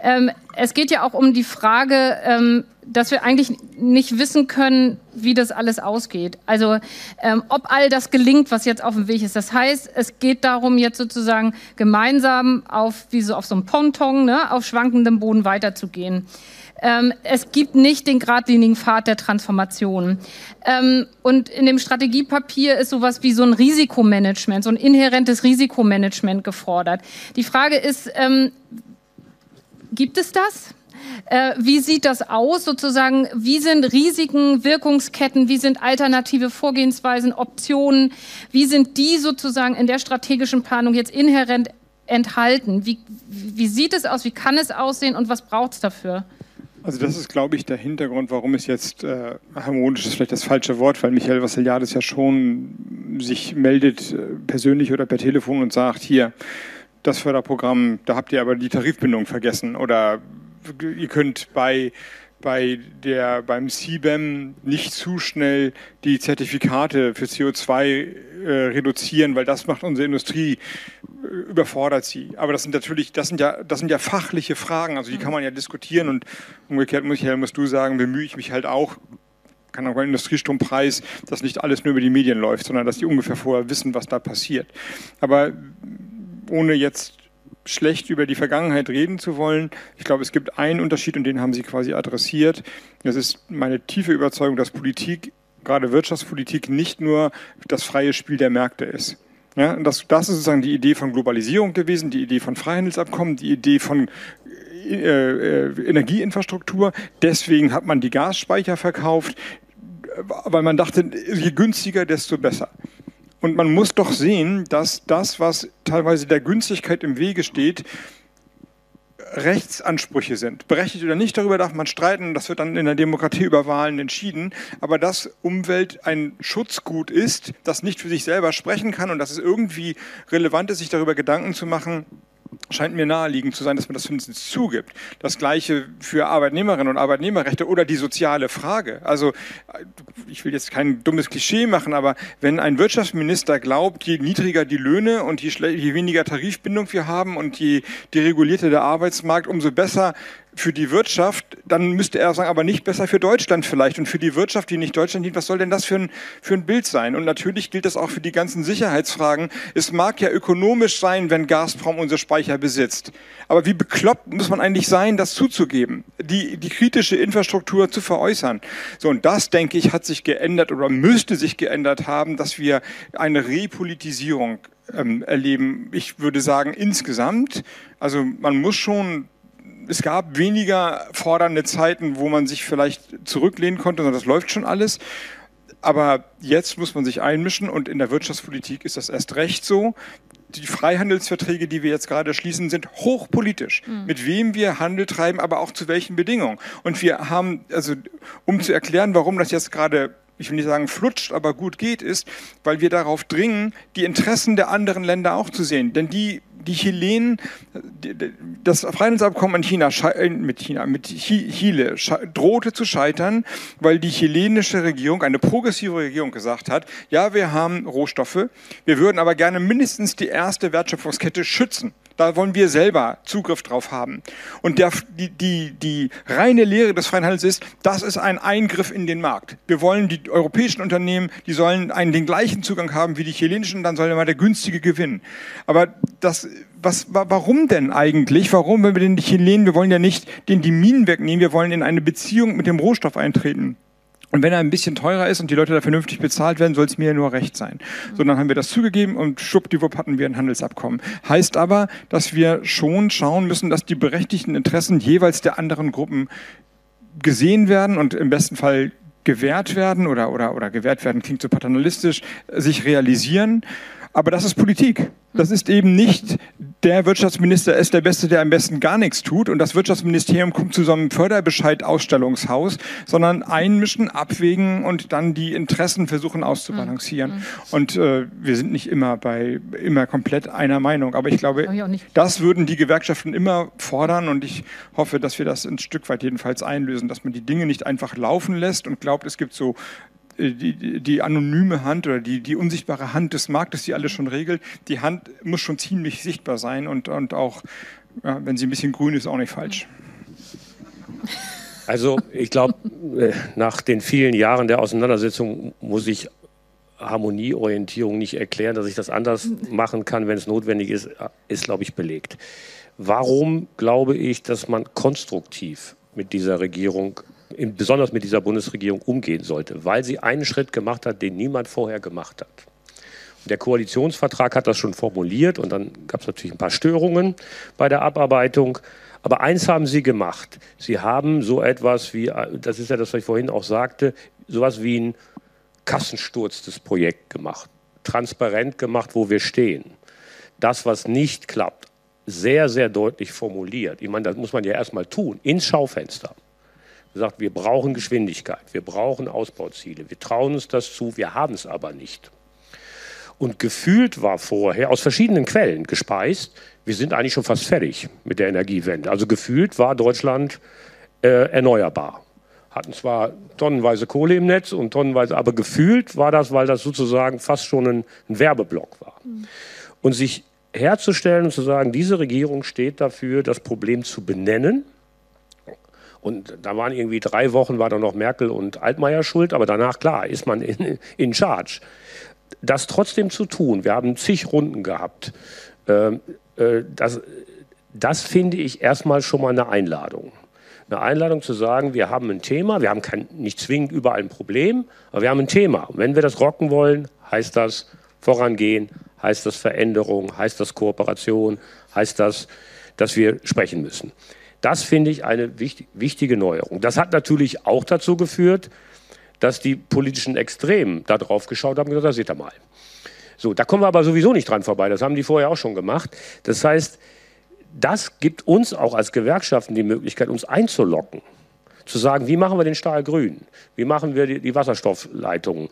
Ähm, es geht ja auch um die Frage, ähm, dass wir eigentlich nicht wissen können, wie das alles ausgeht. Also ähm, ob all das gelingt, was jetzt auf dem Weg ist. Das heißt, es geht darum, jetzt sozusagen gemeinsam auf wie so auf so einem Ponton, ne, auf schwankendem Boden weiterzugehen. Ähm, es gibt nicht den geradlinigen Pfad der Transformation. Ähm, und in dem Strategiepapier ist sowas wie so ein Risikomanagement, so ein inhärentes Risikomanagement gefordert. Die Frage ist, ähm, gibt es das? Äh, wie sieht das aus sozusagen? Wie sind Risiken, Wirkungsketten? Wie sind alternative Vorgehensweisen, Optionen? Wie sind die sozusagen in der strategischen Planung jetzt inhärent enthalten? Wie, wie sieht es aus? Wie kann es aussehen? Und was braucht es dafür? Also das ist, glaube ich, der Hintergrund, warum es jetzt äh, harmonisch ist vielleicht das falsche Wort, weil Michael Vassiliadis ja schon sich meldet, äh, persönlich oder per Telefon und sagt, hier, das Förderprogramm, da habt ihr aber die Tarifbindung vergessen oder ihr könnt bei bei der, beim CBAM nicht zu schnell die Zertifikate für CO2 äh, reduzieren, weil das macht unsere Industrie, äh, überfordert sie. Aber das sind natürlich, das sind ja, das sind ja fachliche Fragen, also die kann man ja diskutieren und umgekehrt, Michael, musst du sagen, bemühe ich mich halt auch, kann auch beim Industriestrompreis, dass nicht alles nur über die Medien läuft, sondern dass die ungefähr vorher wissen, was da passiert. Aber ohne jetzt schlecht über die Vergangenheit reden zu wollen. Ich glaube, es gibt einen Unterschied und den haben Sie quasi adressiert. Das ist meine tiefe Überzeugung, dass Politik, gerade Wirtschaftspolitik, nicht nur das freie Spiel der Märkte ist. Ja, das, das ist sozusagen die Idee von Globalisierung gewesen, die Idee von Freihandelsabkommen, die Idee von äh, äh, Energieinfrastruktur. Deswegen hat man die Gasspeicher verkauft, weil man dachte, je günstiger, desto besser. Und man muss doch sehen, dass das, was teilweise der Günstigkeit im Wege steht, Rechtsansprüche sind. Berechtigt oder nicht, darüber darf man streiten, das wird dann in der Demokratie über Wahlen entschieden. Aber dass Umwelt ein Schutzgut ist, das nicht für sich selber sprechen kann und dass es irgendwie relevant ist, sich darüber Gedanken zu machen, scheint mir naheliegend zu sein, dass man das zumindest zugibt. Das Gleiche für Arbeitnehmerinnen und Arbeitnehmerrechte oder die soziale Frage. Also ich will jetzt kein dummes Klischee machen, aber wenn ein Wirtschaftsminister glaubt, je niedriger die Löhne und je, je weniger Tarifbindung wir haben und je deregulierter der Arbeitsmarkt, umso besser für die Wirtschaft, dann müsste er sagen, aber nicht besser für Deutschland vielleicht. Und für die Wirtschaft, die nicht Deutschland dient, was soll denn das für ein, für ein Bild sein? Und natürlich gilt das auch für die ganzen Sicherheitsfragen. Es mag ja ökonomisch sein, wenn Gazprom unsere Speicher besitzt. Aber wie bekloppt muss man eigentlich sein, das zuzugeben, die, die kritische Infrastruktur zu veräußern? So, und das, denke ich, hat sich geändert oder müsste sich geändert haben, dass wir eine Repolitisierung ähm, erleben. Ich würde sagen, insgesamt. Also man muss schon es gab weniger fordernde Zeiten, wo man sich vielleicht zurücklehnen konnte, sondern das läuft schon alles. Aber jetzt muss man sich einmischen und in der Wirtschaftspolitik ist das erst recht so. Die Freihandelsverträge, die wir jetzt gerade schließen, sind hochpolitisch. Mhm. Mit wem wir Handel treiben, aber auch zu welchen Bedingungen. Und wir haben, also um zu erklären, warum das jetzt gerade ich will nicht sagen flutscht, aber gut geht, ist, weil wir darauf dringen, die Interessen der anderen Länder auch zu sehen. Denn die die Chilenen, das Freihandelsabkommen China, äh, mit China, mit Chile drohte zu scheitern, weil die chilenische Regierung, eine progressive Regierung gesagt hat, ja, wir haben Rohstoffe, wir würden aber gerne mindestens die erste Wertschöpfungskette schützen. Da wollen wir selber Zugriff drauf haben. Und der, die, die, die reine Lehre des freien Handels ist, das ist ein Eingriff in den Markt. Wir wollen die europäischen Unternehmen, die sollen einen, den gleichen Zugang haben wie die chilenischen, dann soll immer der günstige gewinnen. Aber das, was, warum denn eigentlich? Warum, wenn wir den Chilenen, wir wollen ja nicht den die Minen wegnehmen, wir wollen in eine Beziehung mit dem Rohstoff eintreten. Und wenn er ein bisschen teurer ist und die Leute da vernünftig bezahlt werden, soll es mir ja nur recht sein. So, dann haben wir das zugegeben und schwuppdiwupp hatten wir ein Handelsabkommen. Heißt aber, dass wir schon schauen müssen, dass die berechtigten Interessen jeweils der anderen Gruppen gesehen werden und im besten Fall gewährt werden oder, oder, oder gewährt werden, klingt so paternalistisch, sich realisieren. Aber das ist Politik. Das ist eben nicht, der Wirtschaftsminister ist der Beste, der am besten gar nichts tut und das Wirtschaftsministerium kommt zu so einem Förderbescheid-Ausstellungshaus, sondern einmischen, abwägen und dann die Interessen versuchen auszubalancieren. Mhm. Und äh, wir sind nicht immer bei, immer komplett einer Meinung, aber ich glaube, ich das würden die Gewerkschaften immer fordern und ich hoffe, dass wir das ein Stück weit jedenfalls einlösen, dass man die Dinge nicht einfach laufen lässt und glaubt, es gibt so die, die anonyme Hand oder die, die unsichtbare Hand des Marktes, die alles schon regelt, die Hand muss schon ziemlich sichtbar sein und, und auch, ja, wenn sie ein bisschen grün ist, auch nicht falsch. Also ich glaube, äh, nach den vielen Jahren der Auseinandersetzung muss ich Harmonieorientierung nicht erklären, dass ich das anders machen kann, wenn es notwendig ist, ist, glaube ich, belegt. Warum glaube ich, dass man konstruktiv mit dieser Regierung besonders mit dieser Bundesregierung umgehen sollte, weil sie einen Schritt gemacht hat, den niemand vorher gemacht hat. Und der Koalitionsvertrag hat das schon formuliert und dann gab es natürlich ein paar Störungen bei der Abarbeitung. Aber eins haben Sie gemacht. Sie haben so etwas wie, das ist ja das, was ich vorhin auch sagte, sowas wie ein Kassensturz des Projekts gemacht. Transparent gemacht, wo wir stehen. Das, was nicht klappt, sehr, sehr deutlich formuliert. Ich meine, das muss man ja erstmal tun, ins Schaufenster. Sagt, wir brauchen Geschwindigkeit, wir brauchen Ausbauziele, wir trauen uns das zu, wir haben es aber nicht. Und gefühlt war vorher aus verschiedenen Quellen gespeist, wir sind eigentlich schon fast fertig mit der Energiewende. Also gefühlt war Deutschland äh, erneuerbar. Hatten zwar tonnenweise Kohle im Netz und tonnenweise, aber gefühlt war das, weil das sozusagen fast schon ein, ein Werbeblock war. Mhm. Und sich herzustellen und zu sagen, diese Regierung steht dafür, das Problem zu benennen. Und da waren irgendwie drei Wochen, war da noch Merkel und Altmaier schuld, aber danach, klar, ist man in, in Charge. Das trotzdem zu tun, wir haben zig Runden gehabt, ähm, äh, das, das finde ich erstmal schon mal eine Einladung. Eine Einladung zu sagen, wir haben ein Thema, wir haben kein, nicht zwingend überall ein Problem, aber wir haben ein Thema. Und wenn wir das rocken wollen, heißt das vorangehen, heißt das Veränderung, heißt das Kooperation, heißt das, dass wir sprechen müssen. Das finde ich eine wichtig, wichtige Neuerung. Das hat natürlich auch dazu geführt, dass die politischen Extremen da drauf geschaut haben und gesagt, da seht ihr mal. So, da kommen wir aber sowieso nicht dran vorbei. Das haben die vorher auch schon gemacht. Das heißt, das gibt uns auch als Gewerkschaften die Möglichkeit, uns einzulocken. Zu sagen, wie machen wir den Stahl grün? Wie machen wir die, die Wasserstoffleitungen?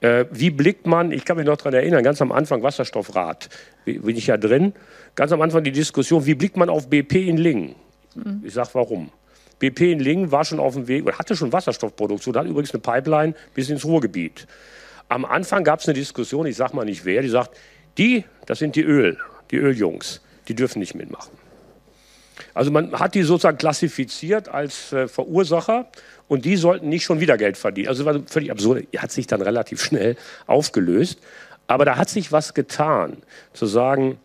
Äh, wie blickt man, ich kann mich noch daran erinnern, ganz am Anfang Wasserstoffrat, bin ich ja drin, ganz am Anfang die Diskussion, wie blickt man auf BP in Lingen? Mhm. Ich sage warum. BP in Lingen war schon auf dem Weg, hatte schon Wasserstoffproduktion, hat übrigens eine Pipeline bis ins Ruhrgebiet. Am Anfang gab es eine Diskussion, ich sage mal nicht wer, die sagt, die, das sind die Öl, die Öljungs, die dürfen nicht mitmachen. Also man hat die sozusagen klassifiziert als äh, Verursacher und die sollten nicht schon wieder Geld verdienen. Also das war völlig absurd. Hat sich dann relativ schnell aufgelöst. Aber da hat sich was getan, zu sagen,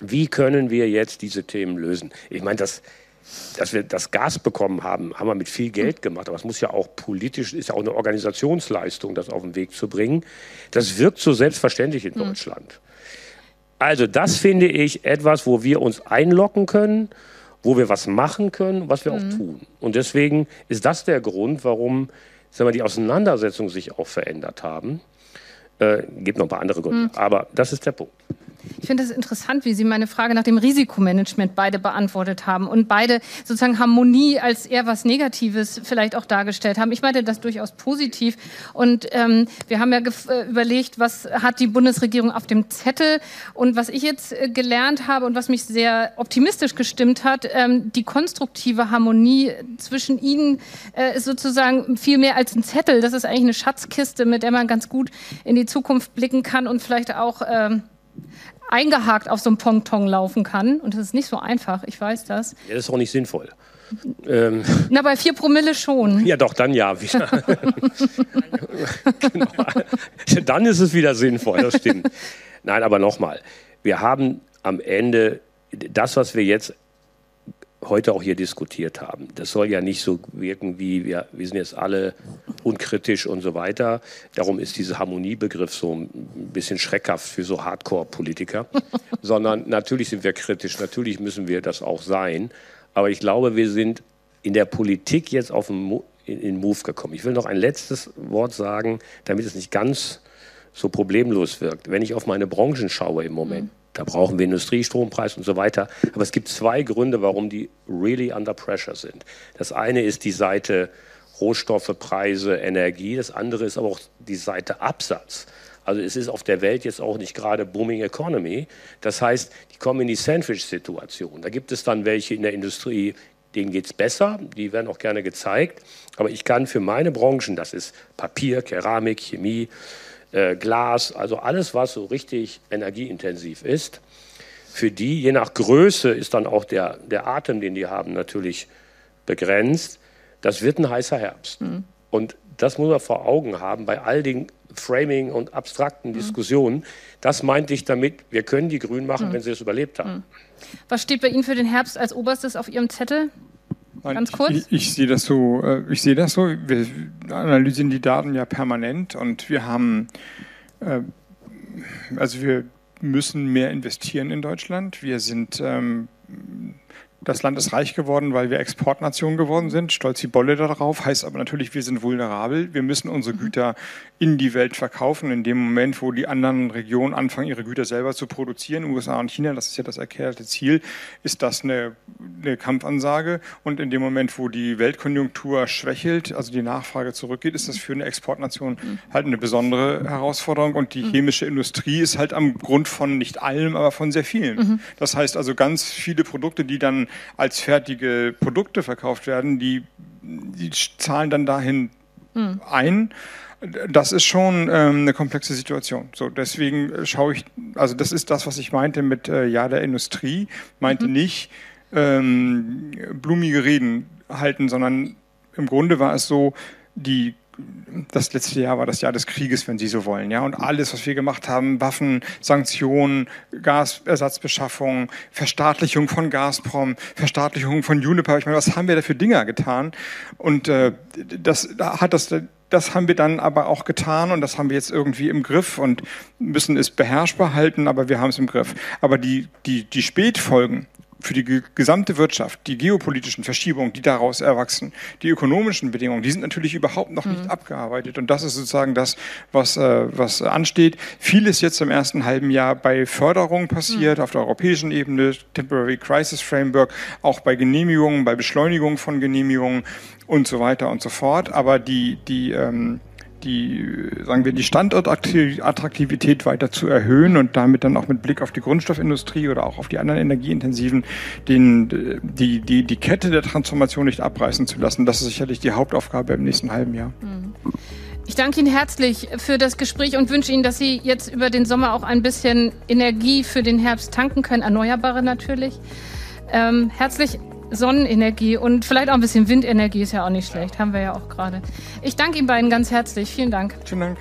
wie können wir jetzt diese Themen lösen? Ich meine, das, dass wir das Gas bekommen haben, haben wir mit viel Geld gemacht. Aber es muss ja auch politisch, ist ja auch eine Organisationsleistung, das auf den Weg zu bringen. Das wirkt so selbstverständlich in hm. Deutschland. Also das finde ich etwas, wo wir uns einlocken können, wo wir was machen können, was wir mhm. auch tun. Und deswegen ist das der Grund, warum sagen wir, die Auseinandersetzungen sich auch verändert haben. Äh, gibt noch ein paar andere Gründe, mhm. aber das ist der Punkt. Ich finde es interessant, wie Sie meine Frage nach dem Risikomanagement beide beantwortet haben und beide sozusagen Harmonie als eher was Negatives vielleicht auch dargestellt haben. Ich meine das durchaus positiv. Und ähm, wir haben ja äh, überlegt, was hat die Bundesregierung auf dem Zettel und was ich jetzt äh, gelernt habe und was mich sehr optimistisch gestimmt hat, ähm, die konstruktive Harmonie zwischen Ihnen äh, ist sozusagen viel mehr als ein Zettel. Das ist eigentlich eine Schatzkiste, mit der man ganz gut in die Zukunft blicken kann und vielleicht auch ähm, eingehakt auf so einem Ponton laufen kann. Und das ist nicht so einfach, ich weiß das. Ja, das ist auch nicht sinnvoll. Ähm, Na, bei vier Promille schon. Ja, doch, dann ja wieder. genau. Dann ist es wieder sinnvoll, das stimmt. Nein, aber nochmal. Wir haben am Ende das, was wir jetzt heute auch hier diskutiert haben. Das soll ja nicht so wirken wie wir, wir sind jetzt alle unkritisch und so weiter. Darum ist dieser Harmoniebegriff so ein bisschen schreckhaft für so Hardcore-Politiker. Sondern natürlich sind wir kritisch, natürlich müssen wir das auch sein. Aber ich glaube, wir sind in der Politik jetzt auf den, in den Move gekommen. Ich will noch ein letztes Wort sagen, damit es nicht ganz so problemlos wirkt. Wenn ich auf meine Branchen schaue im Moment, mhm da brauchen wir Industriestrompreis und so weiter. Aber es gibt zwei Gründe, warum die really under pressure sind. Das eine ist die Seite Rohstoffe, Preise, Energie. Das andere ist aber auch die Seite Absatz. Also es ist auf der Welt jetzt auch nicht gerade Booming Economy. Das heißt, die kommen in die Sandwich-Situation. Da gibt es dann welche in der Industrie, denen geht es besser, die werden auch gerne gezeigt. Aber ich kann für meine Branchen, das ist Papier, Keramik, Chemie, äh, Glas, also alles, was so richtig energieintensiv ist. Für die, je nach Größe, ist dann auch der, der Atem, den die haben, natürlich begrenzt. Das wird ein heißer Herbst. Mhm. Und das muss man vor Augen haben bei all den Framing und abstrakten mhm. Diskussionen. Das meinte ich damit, wir können die grün machen, mhm. wenn sie es überlebt haben. Mhm. Was steht bei Ihnen für den Herbst als oberstes auf Ihrem Zettel? Ganz kurz? Ich, ich, sehe das so, äh, ich sehe das so. Wir analysieren die Daten ja permanent und wir haben, äh, also wir müssen mehr investieren in Deutschland. Wir sind ähm, das Land ist reich geworden, weil wir Exportnation geworden sind. Stolz wie Bolle darauf. Heißt aber natürlich, wir sind vulnerabel. Wir müssen unsere Güter in die Welt verkaufen. In dem Moment, wo die anderen Regionen anfangen, ihre Güter selber zu produzieren, USA und China, das ist ja das erklärte Ziel, ist das eine, eine Kampfansage. Und in dem Moment, wo die Weltkonjunktur schwächelt, also die Nachfrage zurückgeht, ist das für eine Exportnation halt eine besondere Herausforderung. Und die chemische Industrie ist halt am Grund von nicht allem, aber von sehr vielen. Das heißt also ganz viele Produkte, die dann als fertige Produkte verkauft werden, die, die zahlen dann dahin mhm. ein. Das ist schon ähm, eine komplexe Situation. So, deswegen schaue ich, also das ist das, was ich meinte mit äh, Ja der Industrie, meinte mhm. nicht ähm, blumige Reden halten, sondern im Grunde war es so, die das letzte Jahr war das Jahr des Krieges, wenn Sie so wollen. Ja? Und alles, was wir gemacht haben, Waffen, Sanktionen, Gasersatzbeschaffung, Verstaatlichung von Gazprom, Verstaatlichung von Juniper, ich meine, was haben wir da für Dinger getan? Und äh, das hat das das haben wir dann aber auch getan und das haben wir jetzt irgendwie im Griff und müssen es beherrschbar halten, aber wir haben es im Griff. Aber die, die, die Spätfolgen, für die gesamte Wirtschaft, die geopolitischen Verschiebungen, die daraus erwachsen, die ökonomischen Bedingungen, die sind natürlich überhaupt noch nicht mhm. abgearbeitet. Und das ist sozusagen das, was, äh, was ansteht. Vieles jetzt im ersten halben Jahr bei Förderung passiert, mhm. auf der europäischen Ebene, Temporary Crisis Framework, auch bei Genehmigungen, bei Beschleunigung von Genehmigungen und so weiter und so fort. Aber die, die ähm, die, sagen wir, die Standortattraktivität weiter zu erhöhen und damit dann auch mit Blick auf die Grundstoffindustrie oder auch auf die anderen energieintensiven, den, die, die, die Kette der Transformation nicht abreißen zu lassen. Das ist sicherlich die Hauptaufgabe im nächsten halben Jahr. Mhm. Ich danke Ihnen herzlich für das Gespräch und wünsche Ihnen, dass Sie jetzt über den Sommer auch ein bisschen Energie für den Herbst tanken können, erneuerbare natürlich. Ähm, herzlich Sonnenenergie und vielleicht auch ein bisschen Windenergie ist ja auch nicht schlecht. Haben wir ja auch gerade. Ich danke Ihnen beiden ganz herzlich. Vielen Dank. Vielen Dank.